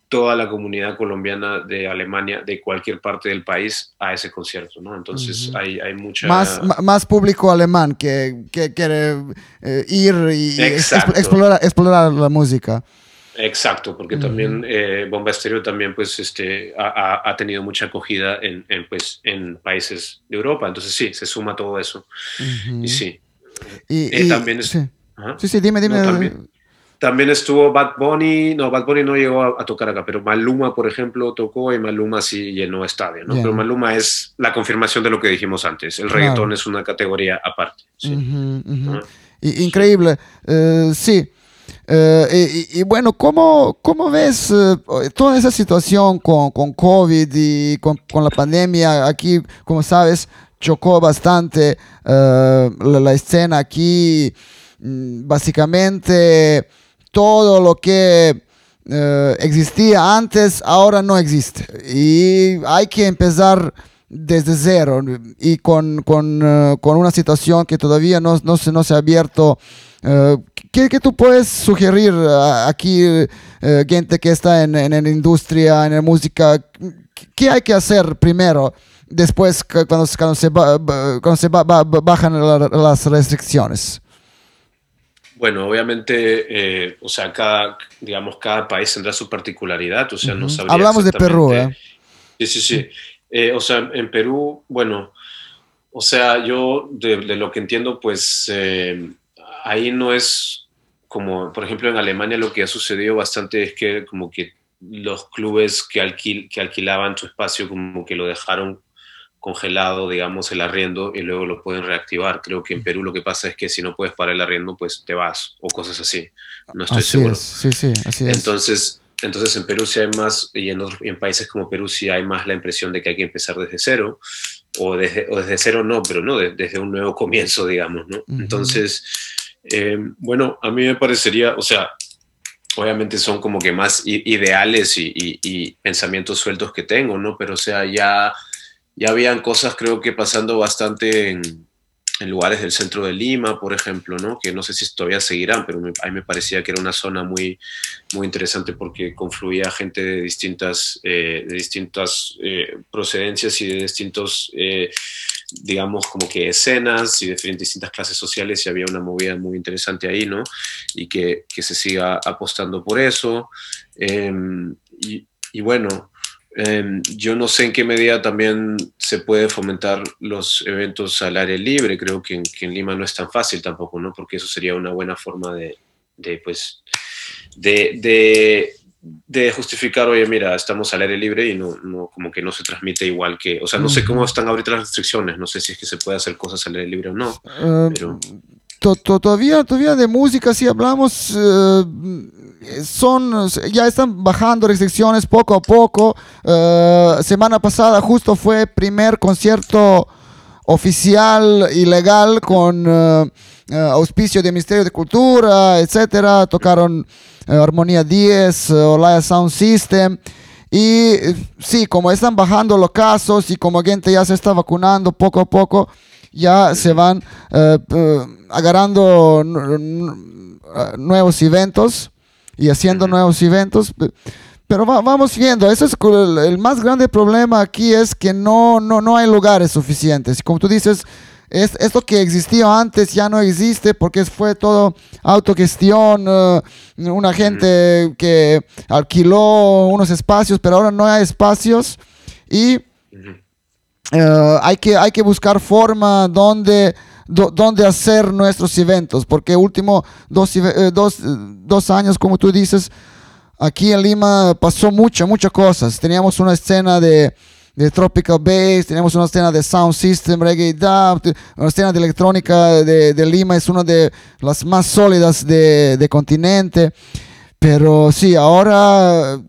toda la comunidad colombiana de Alemania, de cualquier parte del país, a ese concierto, ¿no? Entonces hay, hay, mucha... Más, más público alemán que, que quiere eh, ir y explorar, explorar la música. Exacto, porque también eh, Bomba Estéreo también pues este, ha, ha, tenido mucha acogida en, en, pues, en países de Europa, entonces sí, se suma todo eso. Y sí. Y, eh, también es, sí. sí. dime, dime. También estuvo Bad Bunny, no, Bad Bunny no llegó a, tocar acá, pero Maluma, por ejemplo, tocó y Maluma sí llenó estadio, ¿no? Pero Maluma es la confirmación de lo que dijimos antes, el reggaetón es una categoría aparte. Increíble, eh, sí. Eh, y, bueno, ¿cómo, cómo ves eh, toda esa situación con, con COVID y con, con, la pandemia? Aquí, como sabes, chocó bastante la, la, escena aquí. Mm, básicamente, todo lo que existía antes ahora no existe. Y hay que empezar desde cero y con, con, uh, con, una situación que todavía no, no, se, no se ha abierto. Uh, ¿qué, ¿qué, tú puedes sugerir aquí, gente que está en, en, la industria, en la música? ¿Qué hay que hacer primero? Después, cuando, cuando se, cuando se bajan las restricciones. Bueno, obviamente, eh, o sea, cada, digamos, cada país tendrá su particularidad, o sea, no Hablamos de Perú, ¿eh? Sí, sí, sí. Eh, o sea, en Perú, bueno, o sea, yo de, lo que entiendo, pues eh, ahí no es como, por ejemplo, en Alemania lo que ha sucedido bastante es que como que los clubes que, alquil, que alquilaban su espacio como que lo dejaron congelado, digamos, el arriendo y luego lo pueden reactivar. Creo que en Perú lo que pasa es que si no puedes parar el arriendo, pues te vas o cosas así. No estoy seguro. Sí, sí, así es. Entonces, entonces en Perú sí hay más, y en, en, países como Perú sí hay más la impresión de que hay que empezar desde cero, o desde, o desde cero no, pero no, desde un nuevo comienzo, digamos, ¿no? Entonces, eh, bueno, a mí me parecería, o sea, obviamente son como que más ideales y, y, pensamientos sueltos que tengo, ¿no? Pero o sea, ya, ya habían cosas creo que pasando bastante en, lugares del centro de Lima, por ejemplo, ¿no? que no sé si todavía seguirán, pero a mí me parecía que era una zona muy, muy interesante porque confluía gente de distintas, eh, de distintas eh, procedencias y de distintos, eh, digamos, como que escenas y de distintas clases sociales y había una movida muy interesante ahí, ¿no? Y que, que se siga apostando por eso. Em, y bueno, Em, yo no sé en qué medida también se puede fomentar los eventos al aire libre. Creo que en, Lima no es tan fácil tampoco, ¿no? Porque eso sería una buena forma de, de pues, de, de, justificar, oye, mira, estamos al aire libre y no, no, como que no se transmite igual que, o sea, no sé cómo están ahorita las restricciones, no sé si es que se puede hacer cosas al aire libre o no, pero todavía, todavía de música, si hablamos, eh, son, ya están bajando restricciones poco a poco. Eh, semana pasada justo fue primer concierto oficial y legal con eh, auspicio del Ministerio de Cultura, etcétera. Tocaron Armonía 10, Olaya Sound System. Y sí, como están bajando los casos y como gente ya se está vacunando poco a poco, ya se van eh, eh, agarrando nuevos eventos y haciendo nuevos eventos. Pero vamos viendo, eso es el, más grande problema aquí es que no, no, no hay lugares suficientes. Como tú dices, es, esto que existía antes ya no existe porque fue todo autogestión, eh, una gente que alquiló unos espacios, pero ahora no hay espacios y eh, hay, que, hay que buscar forma donde, donde hacer nuestros eventos, porque último dos, eh, dos, dos, años, como tú dices, aquí en Lima pasó muchas, muchas cosas. Teníamos una escena de, de Tropical Bass, teníamos una escena de Sound System, Reggae Dub, una escena de electrónica de, de Lima, es una de las más sólidas de, de continente. Pero sí, ahora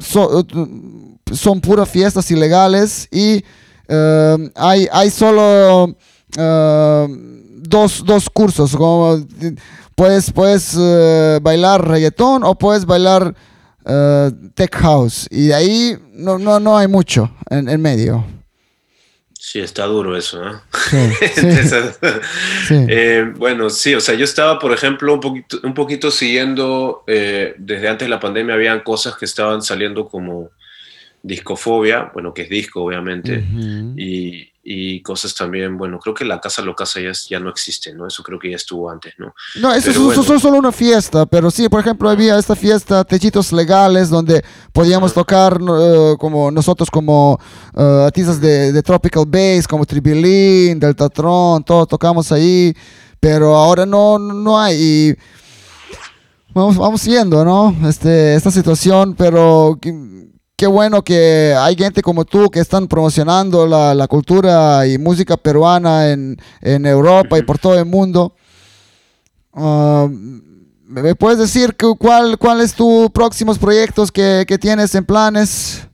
son puras fiestas ilegales y Em, hay, hay solo em, dos, dos, cursos, como puedes, puedes eh, bailar reggaetón o puedes bailar eh, tech house y de ahí no, no, no hay mucho en, en medio. Sí, está duro eso, ¿no? [LAUGHS] Eh, bueno, sí, o sea, yo estaba, por ejemplo, un poquito, un poquito siguiendo, desde antes de la pandemia, habían cosas que estaban saliendo como discofobia, bueno, que es disco, obviamente, y, y, cosas también, bueno, creo que la casa locasa ya, ya no existe, ¿no? Eso creo que ya estuvo antes, ¿no? No, eso, es solo una fiesta, pero sí, por ejemplo, había esta fiesta, techitos legales, donde podíamos tocar eh, como nosotros como uh, artistas de, de, Tropical Bass, como Tribilín, Deltatron, todo tocamos ahí, pero ahora no, no hay. vamos, vamos viendo, ¿no? Este, esta situación, pero qué bueno que hay gente como tú que están promocionando la, la cultura y música peruana en, en, Europa y por todo el mundo. Ah, ¿Me puedes decir cuál, cuál es tus próximos proyectos que, que, tienes en planes?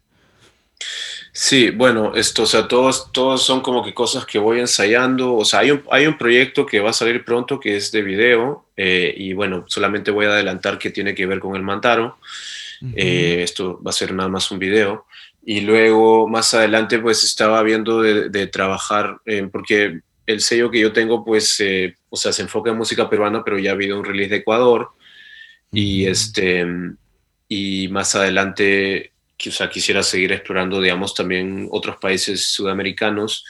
Sí, bueno, esto, o sea, todos, todos son como que cosas que voy ensayando. O sea, hay un, hay un proyecto que va a salir pronto que es de video eh, y bueno, solamente voy a adelantar que tiene que ver con el Mantaro. Eh, esto va a ser nada más un video. Y luego más adelante pues estaba viendo de, de trabajar, porque el sello que yo tengo pues, eh, o sea, se enfoca en música peruana, pero ya ha habido un release de Ecuador. Y, este, y más adelante o sea, quisiera seguir explorando, digamos, también otros países sudamericanos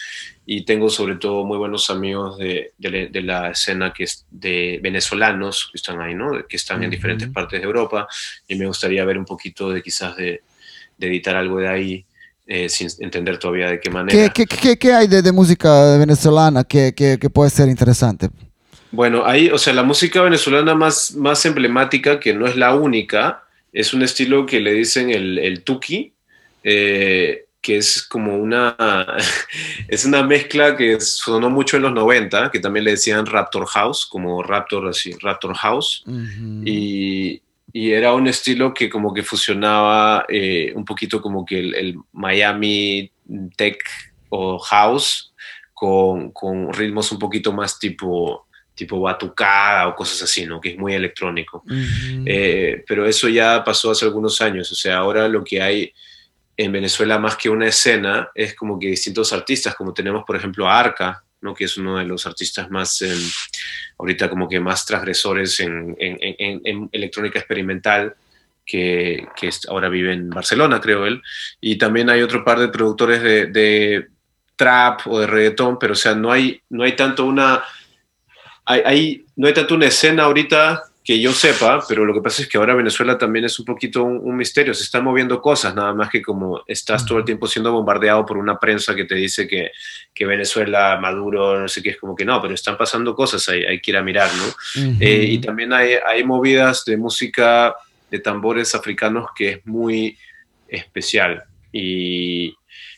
y tengo sobre todo muy buenos amigos de, de, la escena que es de venezolanos que están ahí, ¿no? Que están en diferentes partes de Europa y me gustaría ver un poquito de quizás de, de editar algo de ahí. Eh, sin entender todavía de qué manera. ¿Qué, qué, qué hay de, de, música venezolana que, que, puede ser interesante? Bueno, ahí, o sea, la música venezolana más, más emblemática, que no es la única, es un estilo que le dicen el, el tuki, eh, que es como una, [LAUGHS] es una mezcla que sonó mucho en los 90, que también le decían Raptor House, como Raptor, así, Raptor House. y, y, era un estilo que como que fusionaba eh, un poquito como que el, Miami Tech o House con, con ritmos un poquito más tipo tipo batucada o cosas así, ¿no? Que es muy electrónico. Eh, pero eso ya pasó hace algunos años, o sea, ahora lo que hay en Venezuela más que una escena es como que distintos artistas, como tenemos por ejemplo a Arca, ¿no? Que es uno de los artistas más, em, ahorita como que más transgresores en, electrónica experimental. Que, ahora vive en Barcelona, creo él. Y también hay otro par de productores de, de trap o de reggaetón, pero o sea, no hay, no hay tanto una hay, no hay tanto una escena ahorita que yo sepa, pero lo que pasa es que ahora Venezuela también es un poquito un, misterio, se están moviendo cosas, nada más que como estás todo el tiempo siendo bombardeado por una prensa que te dice que, que Venezuela, Maduro, no sé qué, es como que no, pero están pasando cosas, hay, hay que ir a mirar, ¿no? Eh, y también hay, hay movidas de música de tambores africanos que es muy especial. Y,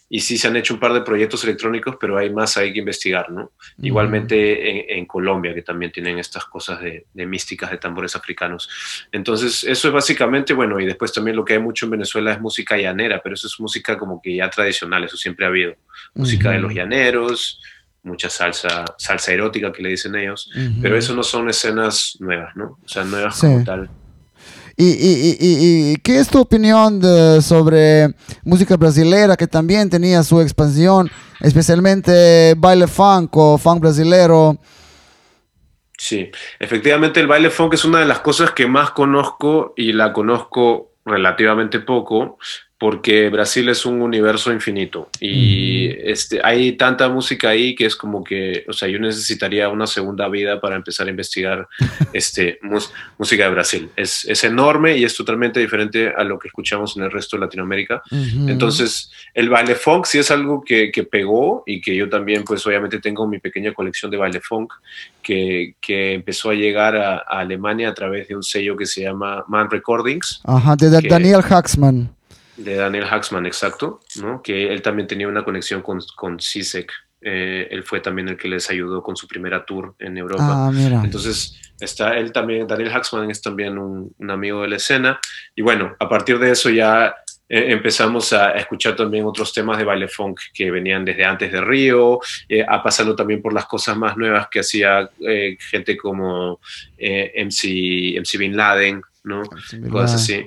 y sí se han hecho un par de proyectos electrónicos, pero hay más ahí que investigar, ¿no? Igualmente en, Colombia, que también tienen estas cosas de, místicas de tambores africanos. Entonces, eso es básicamente, bueno, y después también lo que hay mucho en Venezuela es música llanera, pero eso es música como que ya tradicional, eso siempre ha habido. Música de los llaneros, mucha salsa, salsa erótica que le dicen ellos, pero eso no son escenas nuevas, ¿no? O sea, nuevas como tal. ¿Y, y, y, qué es tu opinión sobre música brasilera que también tenía su expansión, especialmente baile funk o funk brasilero? Sí, efectivamente el baile funk es una de las cosas que más conozco y la conozco relativamente poco, porque Brasil es un universo infinito y este, hay tanta música ahí que es como que, o sea, yo necesitaría una segunda vida para empezar a investigar [LAUGHS] este, música de Brasil. Es, es, enorme y es totalmente diferente a lo que escuchamos en el resto de Latinoamérica. Entonces, el baile funk sí es algo que, que, pegó y que yo también, pues obviamente tengo mi pequeña colección de baile funk que, que empezó a llegar a, Alemania a través de un sello que se llama Man Recordings. Ajá, de Daniel Haxman de Daniel Haxman, exacto, ¿no? que él también tenía una conexión con, con CISEC. Eh, él fue también el que les ayudó con su primera tour en Europa. Ah, Entonces, está él también, Daniel Haxman es también un, amigo de la escena. Y bueno, a partir de eso ya eh, empezamos a escuchar también otros temas de baile funk que venían desde antes de Río, eh, a pasando también por las cosas más nuevas que hacía gente como MC, MC Bin Laden, ¿no? Cosas así.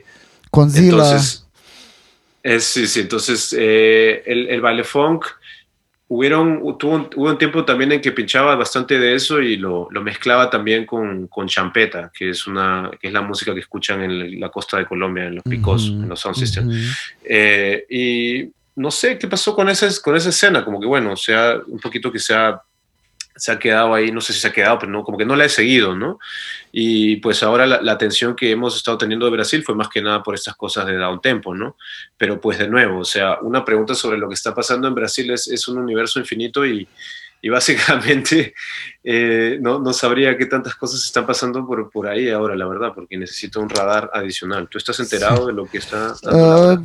Con Entonces, sí, sí, entonces eh, el, el baile funk, hubieron, tuvo un, hubo un tiempo también en que pinchaba bastante de eso y lo, lo mezclaba también con, con, champeta, que es, una, que es la música que escuchan en la costa de Colombia, en los picos, en los sound systems. Eh, y no sé qué pasó con esa, con esa escena, como que bueno, sea, un poquito que sea se ha quedado ahí, no sé si se ha quedado, pero no, como que no la he seguido, ¿no? Y pues ahora la, atención que hemos estado teniendo de Brasil fue más que nada por estas cosas de down tempo, ¿no? Pero pues de nuevo, o sea, una pregunta sobre lo que está pasando en Brasil es, es un universo infinito y, y básicamente [LAUGHS] eh, no, no, sabría qué tantas cosas están pasando por, por ahí ahora, la verdad, porque necesito un radar adicional. ¿Tú estás enterado de lo que está? Uh,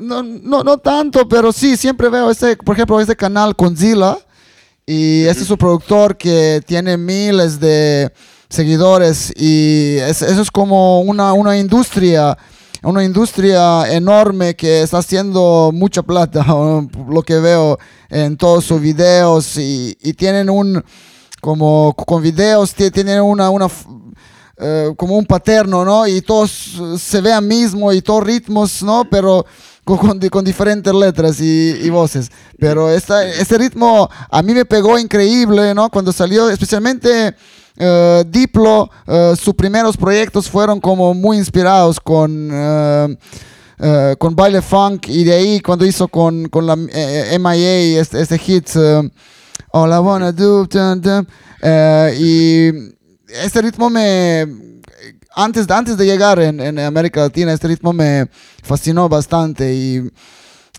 no, no, no tanto, pero sí, siempre veo este, por ejemplo, este canal Conzilla Y este es un productor que tiene miles de seguidores y eso es como una, una industria una industria enorme que está haciendo mucha plata, [LAUGHS] lo que veo en todos sus videos y, tienen un, como con videos, tienen una, una eh, como un paterno, ¿no? Y todos se vean mismo y todos ritmos, ¿no? Pero con, con, diferentes letras y, voces. Pero esta, este ritmo a mí me pegó increíble, ¿no? Cuando salió, especialmente uh, Diplo, uh, sus primeros proyectos fueron como muy inspirados con... Uh, con baile funk y de ahí cuando hizo con, con la MIA este, este hit All I Wanna Do y este ritmo me antes, antes de llegar en, en, América Latina, este ritmo me fascinó bastante y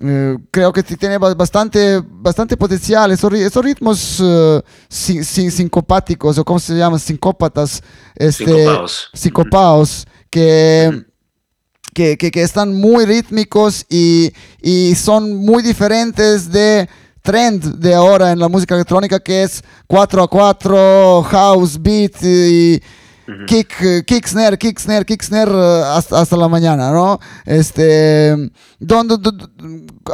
eh, creo que tiene bastante, bastante potencial. Esos, esos ritmos uh, sin, sincopáticos, o cómo se llama, sincópatas, este, sincopados, que, que, que, están muy rítmicos y, y son muy diferentes de trend de ahora en la música electrónica que es 4 a 4, house, beat y kick, kick snare, kick snare, kick snare eh, hasta, hasta la mañana, ¿no? Este, ¿dónde,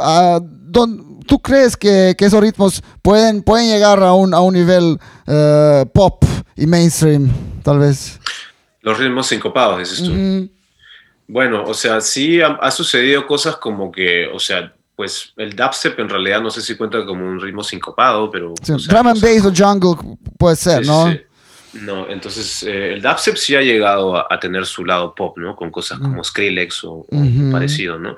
ah, ¿Tú crees que, que, esos ritmos pueden, pueden llegar a un, a un nivel uh, pop y mainstream, tal vez? Los ritmos sincopados, dices tú. Bueno, o sea, sí ha, sucedido cosas como que, o sea, pues el dubstep en realidad no sé si cuenta como un ritmo sincopado, pero... drum and bass o jungle puede ser, ¿no? Sí, no, entonces eh, el dubstep sí ha llegado a, tener su lado pop, ¿no? Con cosas como Skrillex o, parecido, ¿no?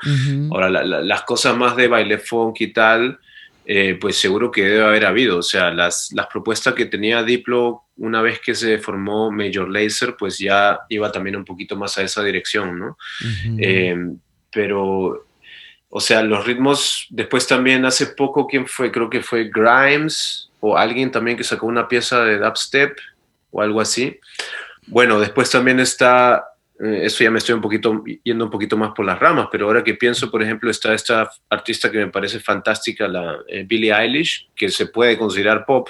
Ahora, las cosas más de baile funk y tal, eh, pues seguro que debe haber habido. O sea, las, las propuestas que tenía Diplo una vez que se formó Major Lazer, pues ya iba también un poquito más a esa dirección, ¿no? Eh, pero, o sea, los ritmos, después también hace poco, ¿quién fue? Creo que fue Grimes o alguien también que sacó una pieza de dubstep o algo así. Bueno, después también está, eso ya me estoy un poquito yendo un poquito más por las ramas, pero ahora que pienso, por ejemplo, está esta artista que me parece fantástica, la eh, Billie Eilish, que se puede considerar pop,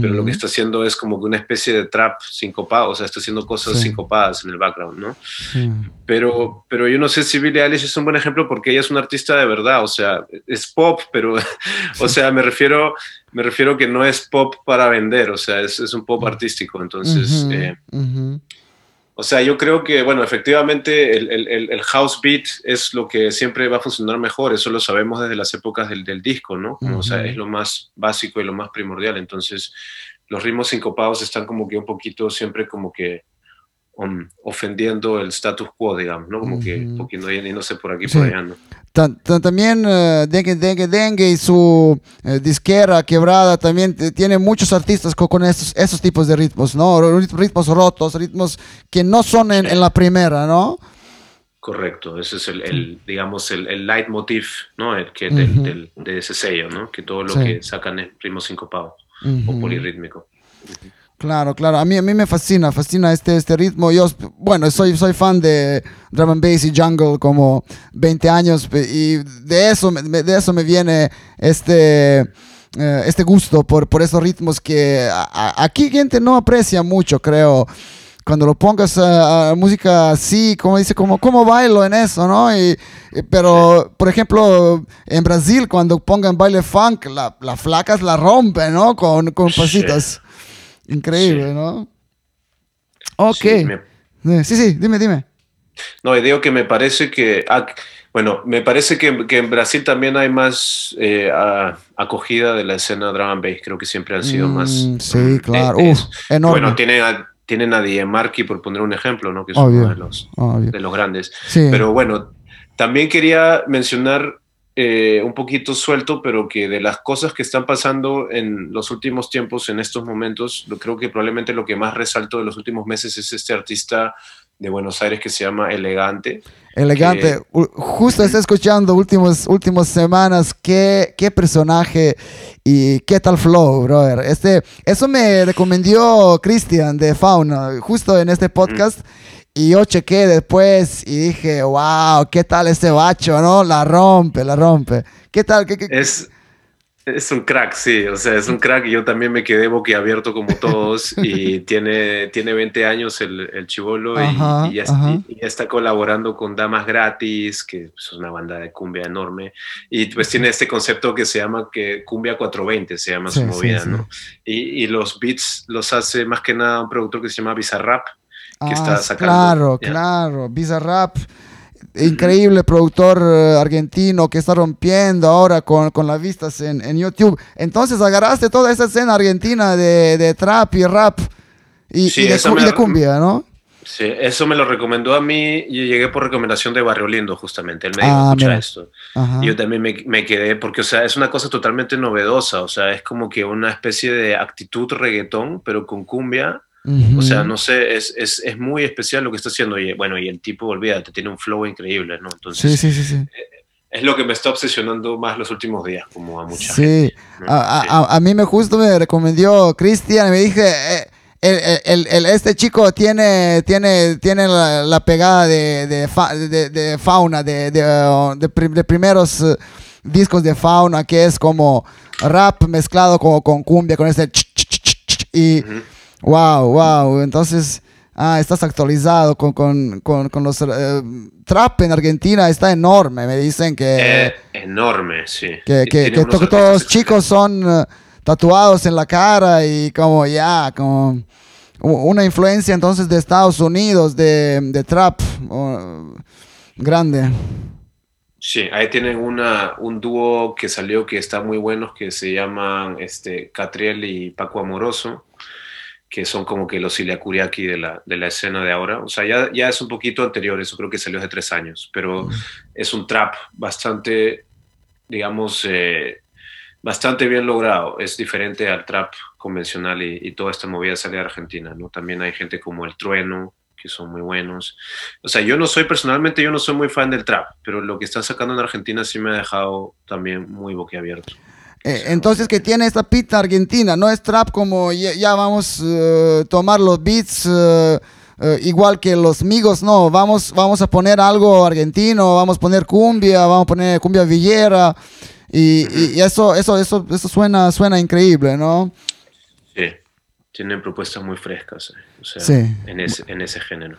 pero lo que está haciendo es como que una especie de trap sincopado, o sea, está haciendo cosas sincopadas en el background, ¿no? Pero, pero yo no sé si Billie Eilish es un buen ejemplo porque ella es una artista de verdad, o sea, es pop, pero, [LAUGHS] o sea, me refiero, me refiero que no es pop para vender, o sea, es, es un pop artístico, entonces... Eh, o sea, yo creo que, bueno, efectivamente el, el, el, house beat es lo que siempre va a funcionar mejor, eso lo sabemos desde las épocas del, del disco, ¿no? O sea, es lo más básico y lo más primordial, entonces los ritmos sincopados están como que un poquito siempre como que um, ofendiendo el status quo, digamos, ¿no? Como que un poquito no sé por aquí, por allá, ¿no? también uh, Dengue, Dengue, Dengue y su uh, disquera quebrada también tiene muchos artistas con, estos, esos tipos de ritmos, ¿no? Ritmos rotos, ritmos que no son en, la primera, ¿no? Correcto, ese es el, digamos, el, el, leitmotiv, ¿no? El que del, de ese sello, ¿no? Que todo lo que sacan es ritmo sincopado o polirrítmico. Claro, claro. A mí, a mí me fascina, fascina este, este ritmo. Yo, bueno, soy, soy fan de drum and bass y jungle como 20 años y de eso, de eso me viene este, eh, este gusto por, por esos ritmos que aquí gente no aprecia mucho, creo. Cuando lo pongas a, música así, como dice, como, ¿cómo bailo en eso, no? Y, pero, por ejemplo, en Brasil, cuando pongan baile funk, las flacas la rompen, ¿no? Con, con pasitos. Increíble, ¿no? Ok. Sí, sí, dime, dime. No, digo que me parece que, ah, bueno, me parece que, que, en Brasil también hay más eh, acogida de la escena drum and bass, creo que siempre han sido más. Mm, sí, claro, Uf, enorme. Bueno, tienen a, tienen a Marky por poner un ejemplo, ¿no? Que es uno de los, de los grandes. Sí. Pero bueno, también quería mencionar eh, un poquito suelto, pero que de las cosas que están pasando en los últimos tiempos, en estos momentos, lo, creo que probablemente lo que más resalto de los últimos meses es este artista de Buenos Aires que se llama Elegante. Elegante, justo está escuchando últimos, últimas semanas, qué, qué personaje y qué tal flow, brother. Este, eso me recomendó Cristian de Fauna, justo en este podcast. Y yo chequé después y dije, wow, ¿qué tal este bacho, no? La rompe, la rompe. ¿Qué tal? ¿Qué, Es, Es un crack, sí, o sea, es un crack. Yo también me quedé boquiabierto como todos [LAUGHS] y tiene, tiene 20 años el, el chivolo y, ya, está colaborando con Damas Gratis, que es una banda de cumbia enorme. Y pues tiene este concepto que se llama que Cumbia 420, se llama su movida, ¿no? Y, y, los beats los hace más que nada un productor que se llama Bizarrap, que está ah, sacando. Claro, claro, Bizarrap increíble productor eh, argentino que está rompiendo ahora con, con las vistas en, en, YouTube. Entonces agarraste toda esa escena argentina de, de trap y rap y, de, cumbia, ¿no? Sí, eso me lo recomendó a mí. Yo llegué por recomendación de Barrio Lindo, justamente. Él me dijo, ah, escucha esto. Y yo también me, me, quedé, porque, o sea, es una cosa totalmente novedosa. O sea, es como que una especie de actitud reggaetón, pero con cumbia o sea, no sé, es, es, es, muy especial lo que está haciendo. Y bueno, y el tipo, olvídate, tiene un flow increíble, ¿no? Entonces, sí, sí, sí, eh, es lo que me está obsesionando más los últimos días, como a mucha gente. Sí, a, a, mí me justo me recomendó Cristian, me dije, eh, el, el, este chico tiene, tiene, tiene la, pegada de, de, de, fauna, de, de, primeros eh, discos de fauna, que es como rap mezclado con, con cumbia, con ese... y... Wow, wow. Entonces, ah, estás actualizado con, con, con, con los... Eh, trap en Argentina está enorme, me dicen que... Eh, enorme, sí. Que, que, que todos los chicos son eh, tatuados en la cara y como ya, como una influencia entonces de Estados Unidos, de, de trap grande. Sí, ahí tienen una, un dúo que salió que está muy bueno, que se llaman este, Catriel y Paco Amoroso que son como que los Iliakuriaki de la, de la escena de ahora. O sea, ya, ya es un poquito anterior, eso creo que salió hace tres años, pero mm. es un trap bastante, digamos, eh, bastante bien logrado. Es diferente al trap convencional y, toda esta movida sale de Argentina, ¿no? También hay gente como El Trueno, que son muy buenos. O sea, yo no soy, personalmente, yo no soy muy fan del trap, pero lo que están sacando en Argentina sí me ha dejado también muy boquiabierto. Eh, entonces que tiene esta pita argentina, no es trap como ya, vamos a eh, tomar los beats eh, igual que los migos, no, vamos, vamos a poner algo argentino, vamos a poner cumbia, vamos a poner cumbia villera y, eso, eso, eso, eso suena, suena increíble, ¿no? Sí, tienen propuestas muy frescas, en, ese, en ese género.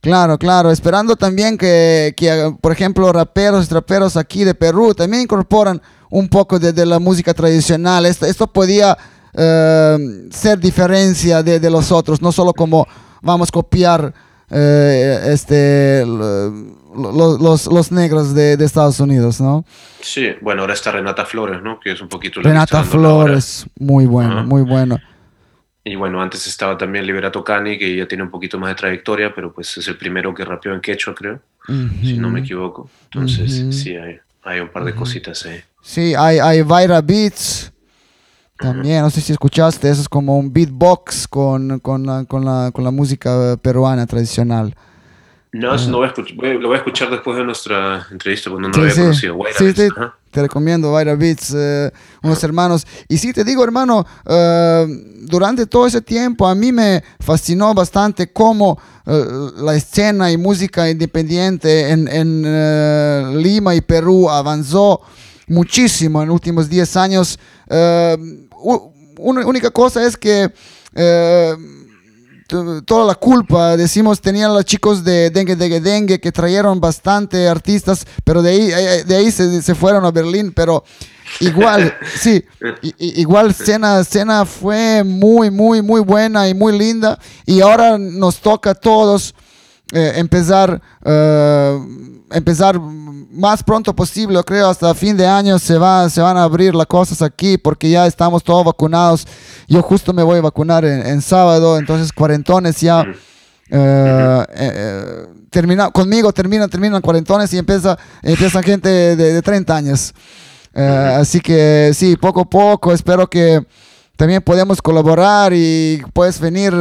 Claro, claro, esperando también que, que, por ejemplo, raperos y traperos aquí de Perú también incorporan un poco de, la música tradicional. Esto, esto podía eh, ser diferencia de, los otros, no solo como vamos a copiar eh, este, los, los, negros de, Estados Unidos, ¿no? Sí, bueno, ahora está Renata Flores, ¿no? Que es un poquito... Renata Flores, muy bueno, muy bueno. Y bueno, antes estaba también Liberato Cani, que ya tiene un poquito más de trayectoria, pero pues es el primero que rapeó en quechua, creo, si no me equivoco. Entonces, sí, hay, hay, un par de cositas ahí. Sí, hay, hay Vaira Beats. También, no sé si escuchaste, eso es como un beatbox con, con, la, con, la, con la música peruana tradicional. No, no voy a escuchar, lo voy a escuchar después de nuestra entrevista cuando no lo había conocido. sí, te recomiendo Vaira Beats, eh, unos hermanos. Y sí, te digo, hermano, eh, durante todo ese tiempo a mí me fascinó bastante cómo eh, la escena y música independiente en, en Lima y Perú avanzó muchísimo en los últimos 10 años. Eh, una única cosa es que eh, toda la culpa, decimos, tenían los chicos de Dengue, Dengue, Dengue, que trajeron bastante artistas, pero de ahí, eh, de ahí se, se fueron a Berlín, pero igual, [LAUGHS] sí, igual cena, cena fue muy, muy, muy buena y muy linda, y ahora nos toca a todos empezar, empezar más pronto posible, creo, hasta fin de año se, va, se van a abrir las cosas aquí porque ya estamos todos vacunados. Yo justo me voy a vacunar en, sábado, entonces cuarentones ya eh, eh, eh, termina, conmigo terminan, terminan cuarentones y empieza, empieza gente de, de 30 años. así que sí, poco a poco, espero que también podemos colaborar y puedes venir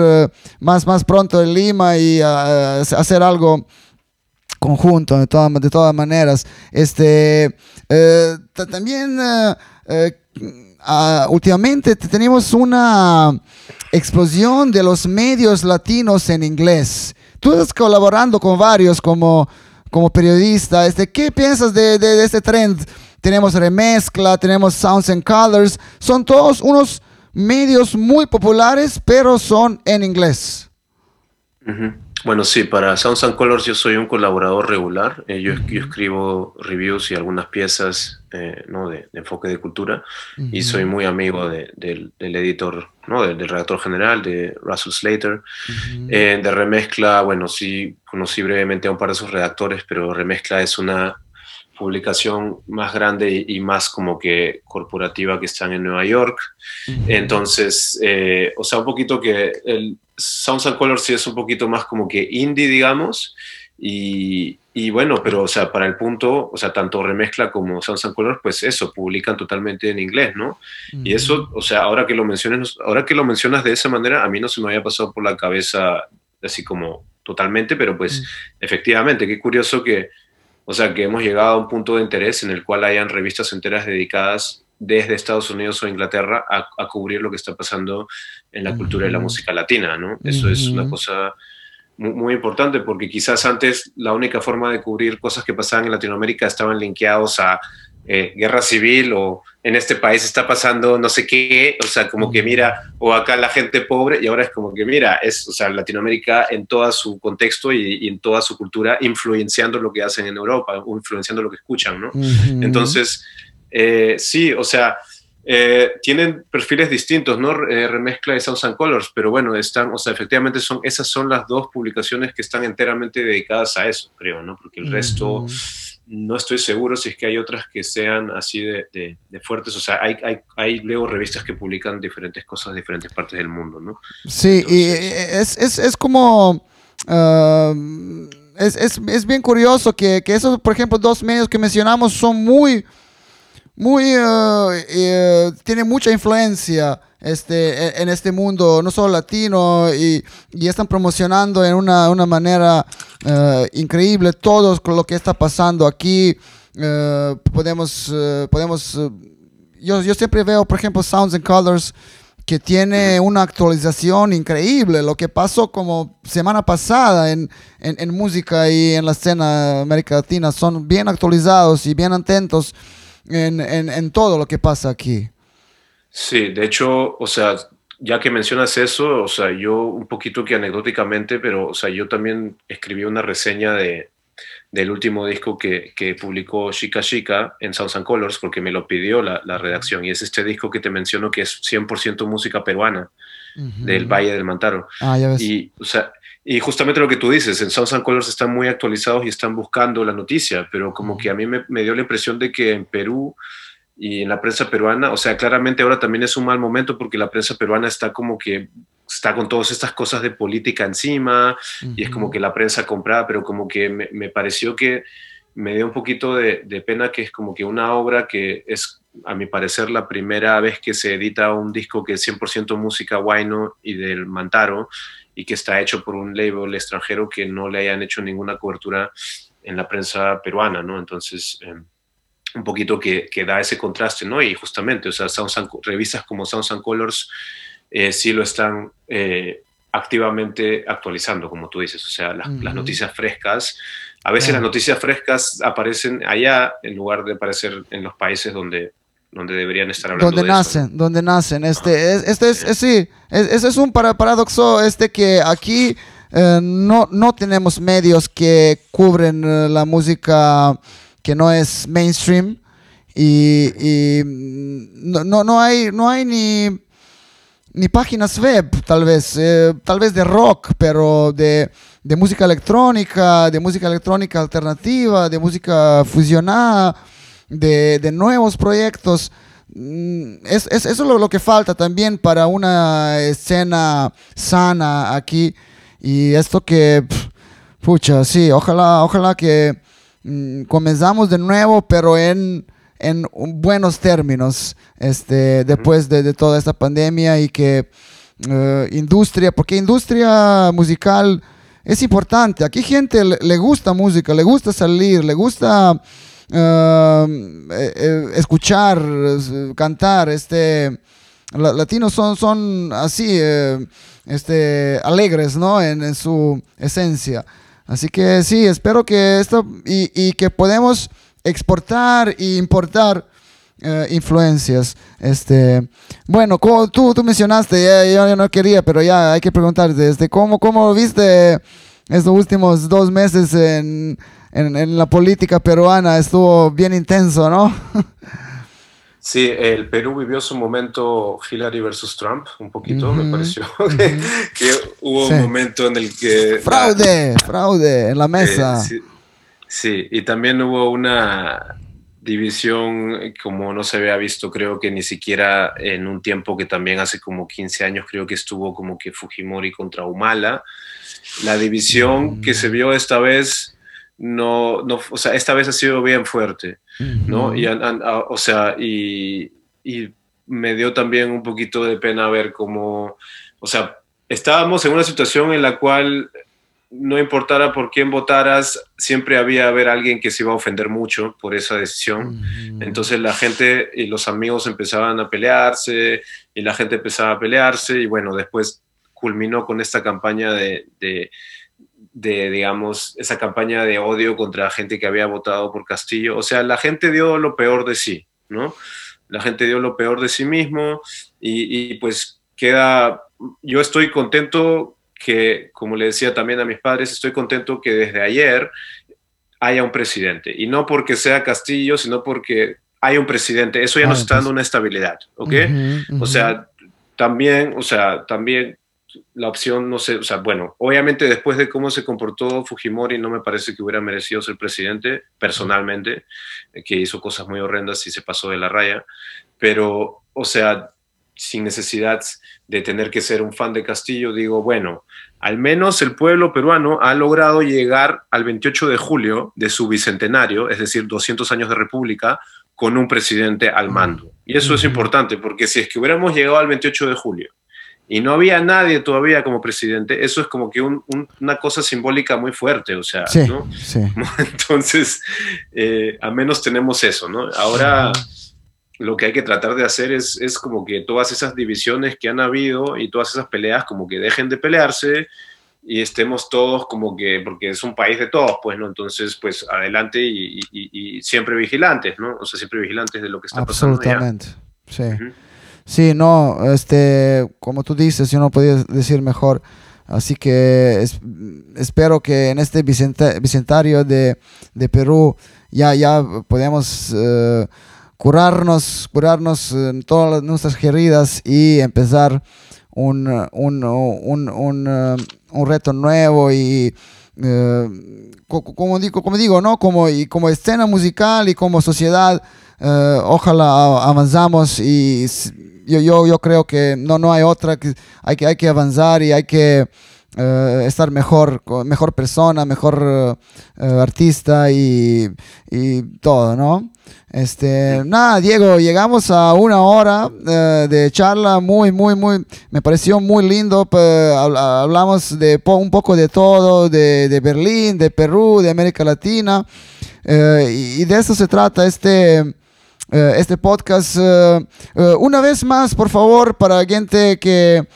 más, más pronto en Lima y hacer algo conjunto, de, todas, de todas maneras. Este, eh, también eh, eh, últimamente tenemos una explosión de los medios latinos en inglés. Tú estás colaborando con varios como, como periodista. Este, ¿Qué piensas de, de, este trend tenemos Remezcla, tenemos Sounds and Colors. Son todos unos medios muy populares, pero son en inglés. Bueno, sí, para Sounds and Colors yo soy un colaborador regular. Eh, yo, escribo reviews y algunas piezas eh, ¿no? de, enfoque de cultura y soy muy amigo del, editor, ¿no? del, redactor general, de Russell Slater. Eh, de Remezcla, bueno, sí conocí brevemente a un par de sus redactores, pero Remezcla es una publicación más grande y, más como que corporativa que están en Nueva York. Entonces, eh, o sea, un poquito que el Sounds and Colors sí es un poquito más como que indie, digamos. Y, y, bueno, pero o sea, para el punto, o sea, tanto Remezcla como Sounds and Colors, pues eso, publican totalmente en inglés, ¿no? Y eso, o sea, ahora que lo mencionas, ahora que lo mencionas de esa manera, a mí no se me había pasado por la cabeza así como totalmente, pero pues efectivamente, qué curioso que, o sea, que hemos llegado a un punto de interés en el cual hayan revistas enteras dedicadas desde Estados Unidos o Inglaterra a, cubrir lo que está pasando en la cultura y la música latina, ¿no? Eso es una cosa muy, importante porque quizás antes la única forma de cubrir cosas que pasaban en Latinoamérica estaban linkeados a eh, guerra civil o en este país está pasando no sé qué, o sea, como que mira, o acá la gente pobre y ahora es como que mira, es, o sea, Latinoamérica en todo su contexto y, en toda su cultura influenciando lo que hacen en Europa, influenciando lo que escuchan, ¿no? Entonces, eh, sí, o sea, eh, tienen perfiles distintos, ¿no? remezcla de Sounds and Colors, pero bueno, están, o sea, efectivamente son, esas son las dos publicaciones que están enteramente dedicadas a eso, creo, ¿no? Porque el resto no estoy seguro si es que hay otras que sean así de, fuertes. O sea, hay, hay, hay, luego revistas que publican diferentes cosas en diferentes partes del mundo, ¿no? Sí, y es, es, es como... Um, es, es, es, bien curioso que, que, esos, por ejemplo, dos medios que mencionamos son muy, muy, uh, eh, tienen mucha influencia este, e, en este mundo, no solo latino, y, y están promocionando en una, una manera uh, increíble todo lo que está pasando aquí. Uh, podemos, podemos yo, yo siempre veo, por ejemplo, Sounds and Colors, que tiene una actualización increíble. Lo que pasó como semana pasada en, en, en música y en la escena América Latina son bien actualizados y bien atentos en, en, en todo lo que pasa aquí. Sí, de hecho, o sea, ya que mencionas eso, o sea, yo un poquito que anecdóticamente, pero, o sea, yo también escribí una reseña de, del último disco que, que publicó Chica Chica en Sounds and Colors, porque me lo pidió la, la, redacción, y es este disco que te menciono que es 100% música peruana, del Valle del Mantaro. Ah, ya ves. Y, o sea, y justamente lo que tú dices, en Sounds and Colors están muy actualizados y están buscando la noticia, pero como que a mí me, me, dio la impresión de que en Perú y en la prensa peruana, o sea, claramente ahora también es un mal momento porque la prensa peruana está como que está con todas estas cosas de política encima y es como que la prensa comprada, pero como que me, me pareció que me dio un poquito de, de, pena que es como que una obra que es, a mi parecer, la primera vez que se edita un disco que es 100% música guayno y del Mantaro y que está hecho por un label extranjero que no le hayan hecho ninguna cobertura en la prensa peruana, ¿no? Entonces, eh, un poquito que, que, da ese contraste, ¿no? Y justamente, o sea, Sounds and, revistas como Sounds and Colors eh, sí lo están eh, activamente actualizando, como tú dices, o sea, las, las noticias frescas. A veces las noticias frescas aparecen allá en lugar de aparecer en los países donde donde deberían estar hablando donde nacen, donde nacen. Este, es, este es, sí, ese es un paradoxo este que aquí eh, no, no tenemos medios que cubren eh, la música que no es mainstream y, y no, no, no, hay, no hay ni, ni páginas web, tal vez, eh, tal vez de rock, pero de, de música electrónica, de música electrónica alternativa, de música fusionada de, nuevos proyectos. Mm, es, eso es lo, que falta también para una escena sana aquí. Y esto que, pucha, sí, ojalá, ojalá que mm, comenzamos de nuevo, pero en, en buenos términos, este, después de, toda esta pandemia y que eh, industria, porque industria musical es importante. Aquí gente le gusta música, le gusta salir, le gusta eh, eh, escuchar, cantar, este, latinos son, son así, eh, este, alegres, ¿no? En, su esencia. Así que sí, espero que esto y, que podemos exportar e importar eh, influencias. Este, bueno, como tú, tú mencionaste, ya, yo no quería, pero ya hay que preguntarte, ¿cómo, cómo viste estos últimos dos meses en, en, la política peruana? Estuvo bien intenso, ¿no? Sí, el Perú vivió su momento Hillary versus Trump, un poquito, me pareció [LAUGHS] que, hubo un momento en el que... Fraude, fraude en la mesa. sí, y también hubo una, división eh, como no se había visto, creo que ni siquiera en un tiempo que también hace como 15 años creo que estuvo como que Fujimori contra Humala. La división que se vio esta vez, no, no o sea, esta vez ha sido bien fuerte, ¿no? Y, o sea, y, y me dio también un poquito de pena ver cómo, o sea, estábamos en una situación en la cual no importara por quién votaras, siempre había haber alguien que se iba a ofender mucho por esa decisión. Entonces la gente y los amigos empezaban a pelearse y la gente empezaba a pelearse y bueno, después culminó con esta campaña de, de, digamos, esa campaña de odio contra la gente que había votado por Castillo. O sea, la gente dio lo peor de sí, ¿no? La gente dio lo peor de sí mismo y, y pues queda, yo estoy contento que, como le decía también a mis padres, estoy contento que desde ayer haya un presidente. Y no porque sea Castillo, sino porque hay un presidente. Eso ya nos está dando una estabilidad, ¿ok? O sea, también, o sea, también la opción, no sé, o sea, bueno, obviamente después de cómo se comportó Fujimori, no me parece que hubiera merecido ser presidente, personalmente, que hizo cosas muy horrendas y se pasó de la raya, pero, o sea, sin necesidad de tener que ser un fan de Castillo, digo, bueno, al menos el pueblo peruano ha logrado llegar al 28 de julio de su bicentenario, es decir, 200 años de república, con un presidente al mando. Y eso es importante, porque si es que hubiéramos llegado al 28 de julio y no había nadie todavía como presidente, eso es como que una cosa simbólica muy fuerte, o sea, ¿no? [LAUGHS] Entonces, eh, al menos tenemos eso, ¿no? Ahora lo que hay que tratar de hacer es, es como que todas esas divisiones que han habido y todas esas peleas como que dejen de pelearse y estemos todos como que, porque es un país de todos, pues, ¿no? Entonces, pues, adelante y, y, siempre vigilantes, ¿no? O sea, siempre vigilantes de lo que está pasando. Absolutamente, sí. Sí, no, este, como tú dices, yo no podía decir mejor. Así que espero que en este bicentenario de, de Perú ya, ya podamos... Eh, curarnos, curarnos todas nuestras heridas y empezar un, un, un, un, uh, reto nuevo y uh, como digo, como digo, ¿no? Como, y como escena musical y como sociedad, uh, ojalá avanzamos y yo, yo, yo creo que no, no hay otra, que hay, que hay que avanzar y hay que estar mejor, mejor persona, mejor artista y, y todo, ¿no? Este, nada, Diego, llegamos a una hora eh, de charla muy, muy, muy, me pareció muy lindo. hablamos de un poco de todo, de, Berlín, de Perú, de América Latina. Eh, y, de eso se trata este, eh, este podcast. una vez más, por favor, para gente que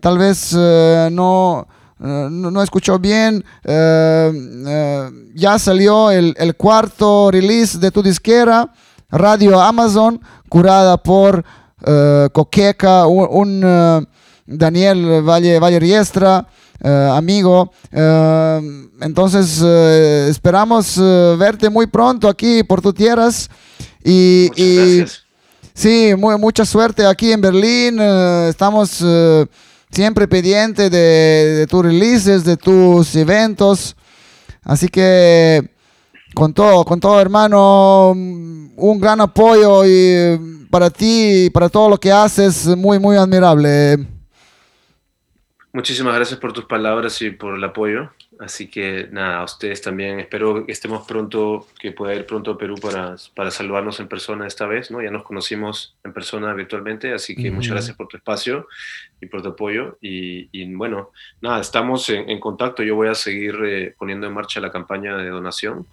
tal vez no eh, no, escuchó bien, eh, eh, ya salió el, cuarto release de tu disquera, Radio Amazon, curada por Coqueca, un, Daniel Valle, Valle Riestra, amigo. entonces, esperamos verte muy pronto aquí por tus tierras. Y, sí, muy, mucha suerte aquí en Berlín. estamos siempre pendiente de, tus releases, de tus eventos. Así que con todo, con todo hermano, un gran apoyo y para ti y para todo lo que haces, muy, muy admirable. Muchísimas gracias por tus palabras y por el apoyo. Así que nada, a ustedes también espero que estemos pronto, que pueda ir pronto a Perú para, para saludarnos en persona esta vez, ¿no? Ya nos conocimos en persona virtualmente, así que muchas gracias por tu espacio y por tu apoyo. Y, bueno, nada, estamos en, contacto. Yo voy a seguir eh, poniendo en marcha la campaña de donación,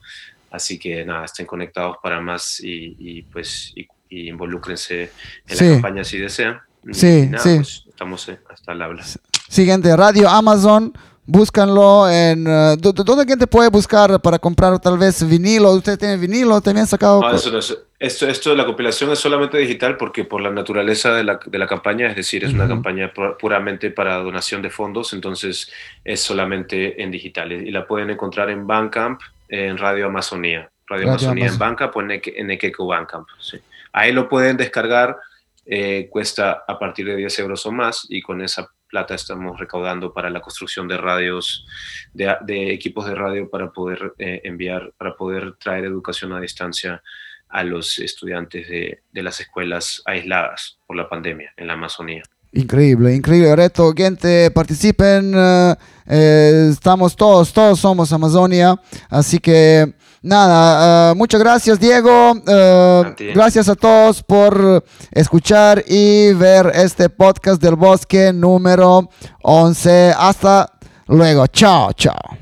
así que nada, estén conectados para más y, pues y, involúcrense en la campaña si desean. Sí, sí. Pues, estamos eh, hasta el habla. Siguiente, Radio Amazon búscanlo en... Uh, ¿Dónde gente puede buscar para comprar tal vez vinilo? ¿Usted tiene vinilo también sacado? No, eso no es, esto, esto, la compilación es solamente digital porque por la naturaleza de la, de la campaña, es decir, es una campaña puramente para donación de fondos, entonces es solamente en digital. Y la pueden encontrar en Bandcamp, en Radio Amazonía. Radio, Amazonía en Bandcamp o en, en Ekeko Bandcamp. Sí. Ahí lo pueden descargar, eh, cuesta a partir de 10 euros o más y con esa plata estamos recaudando para la construcción de radios, de, equipos de radio para poder eh, enviar, para poder traer educación a distancia a los estudiantes de, las escuelas aisladas por la pandemia en la Amazonía. Increíble, increíble reto, gente, participen, eh, eh, estamos todos, todos somos Amazonia, así que nada, muchas gracias Diego, gracias a todos por escuchar y ver este podcast del bosque número 11, hasta luego, chao, chao.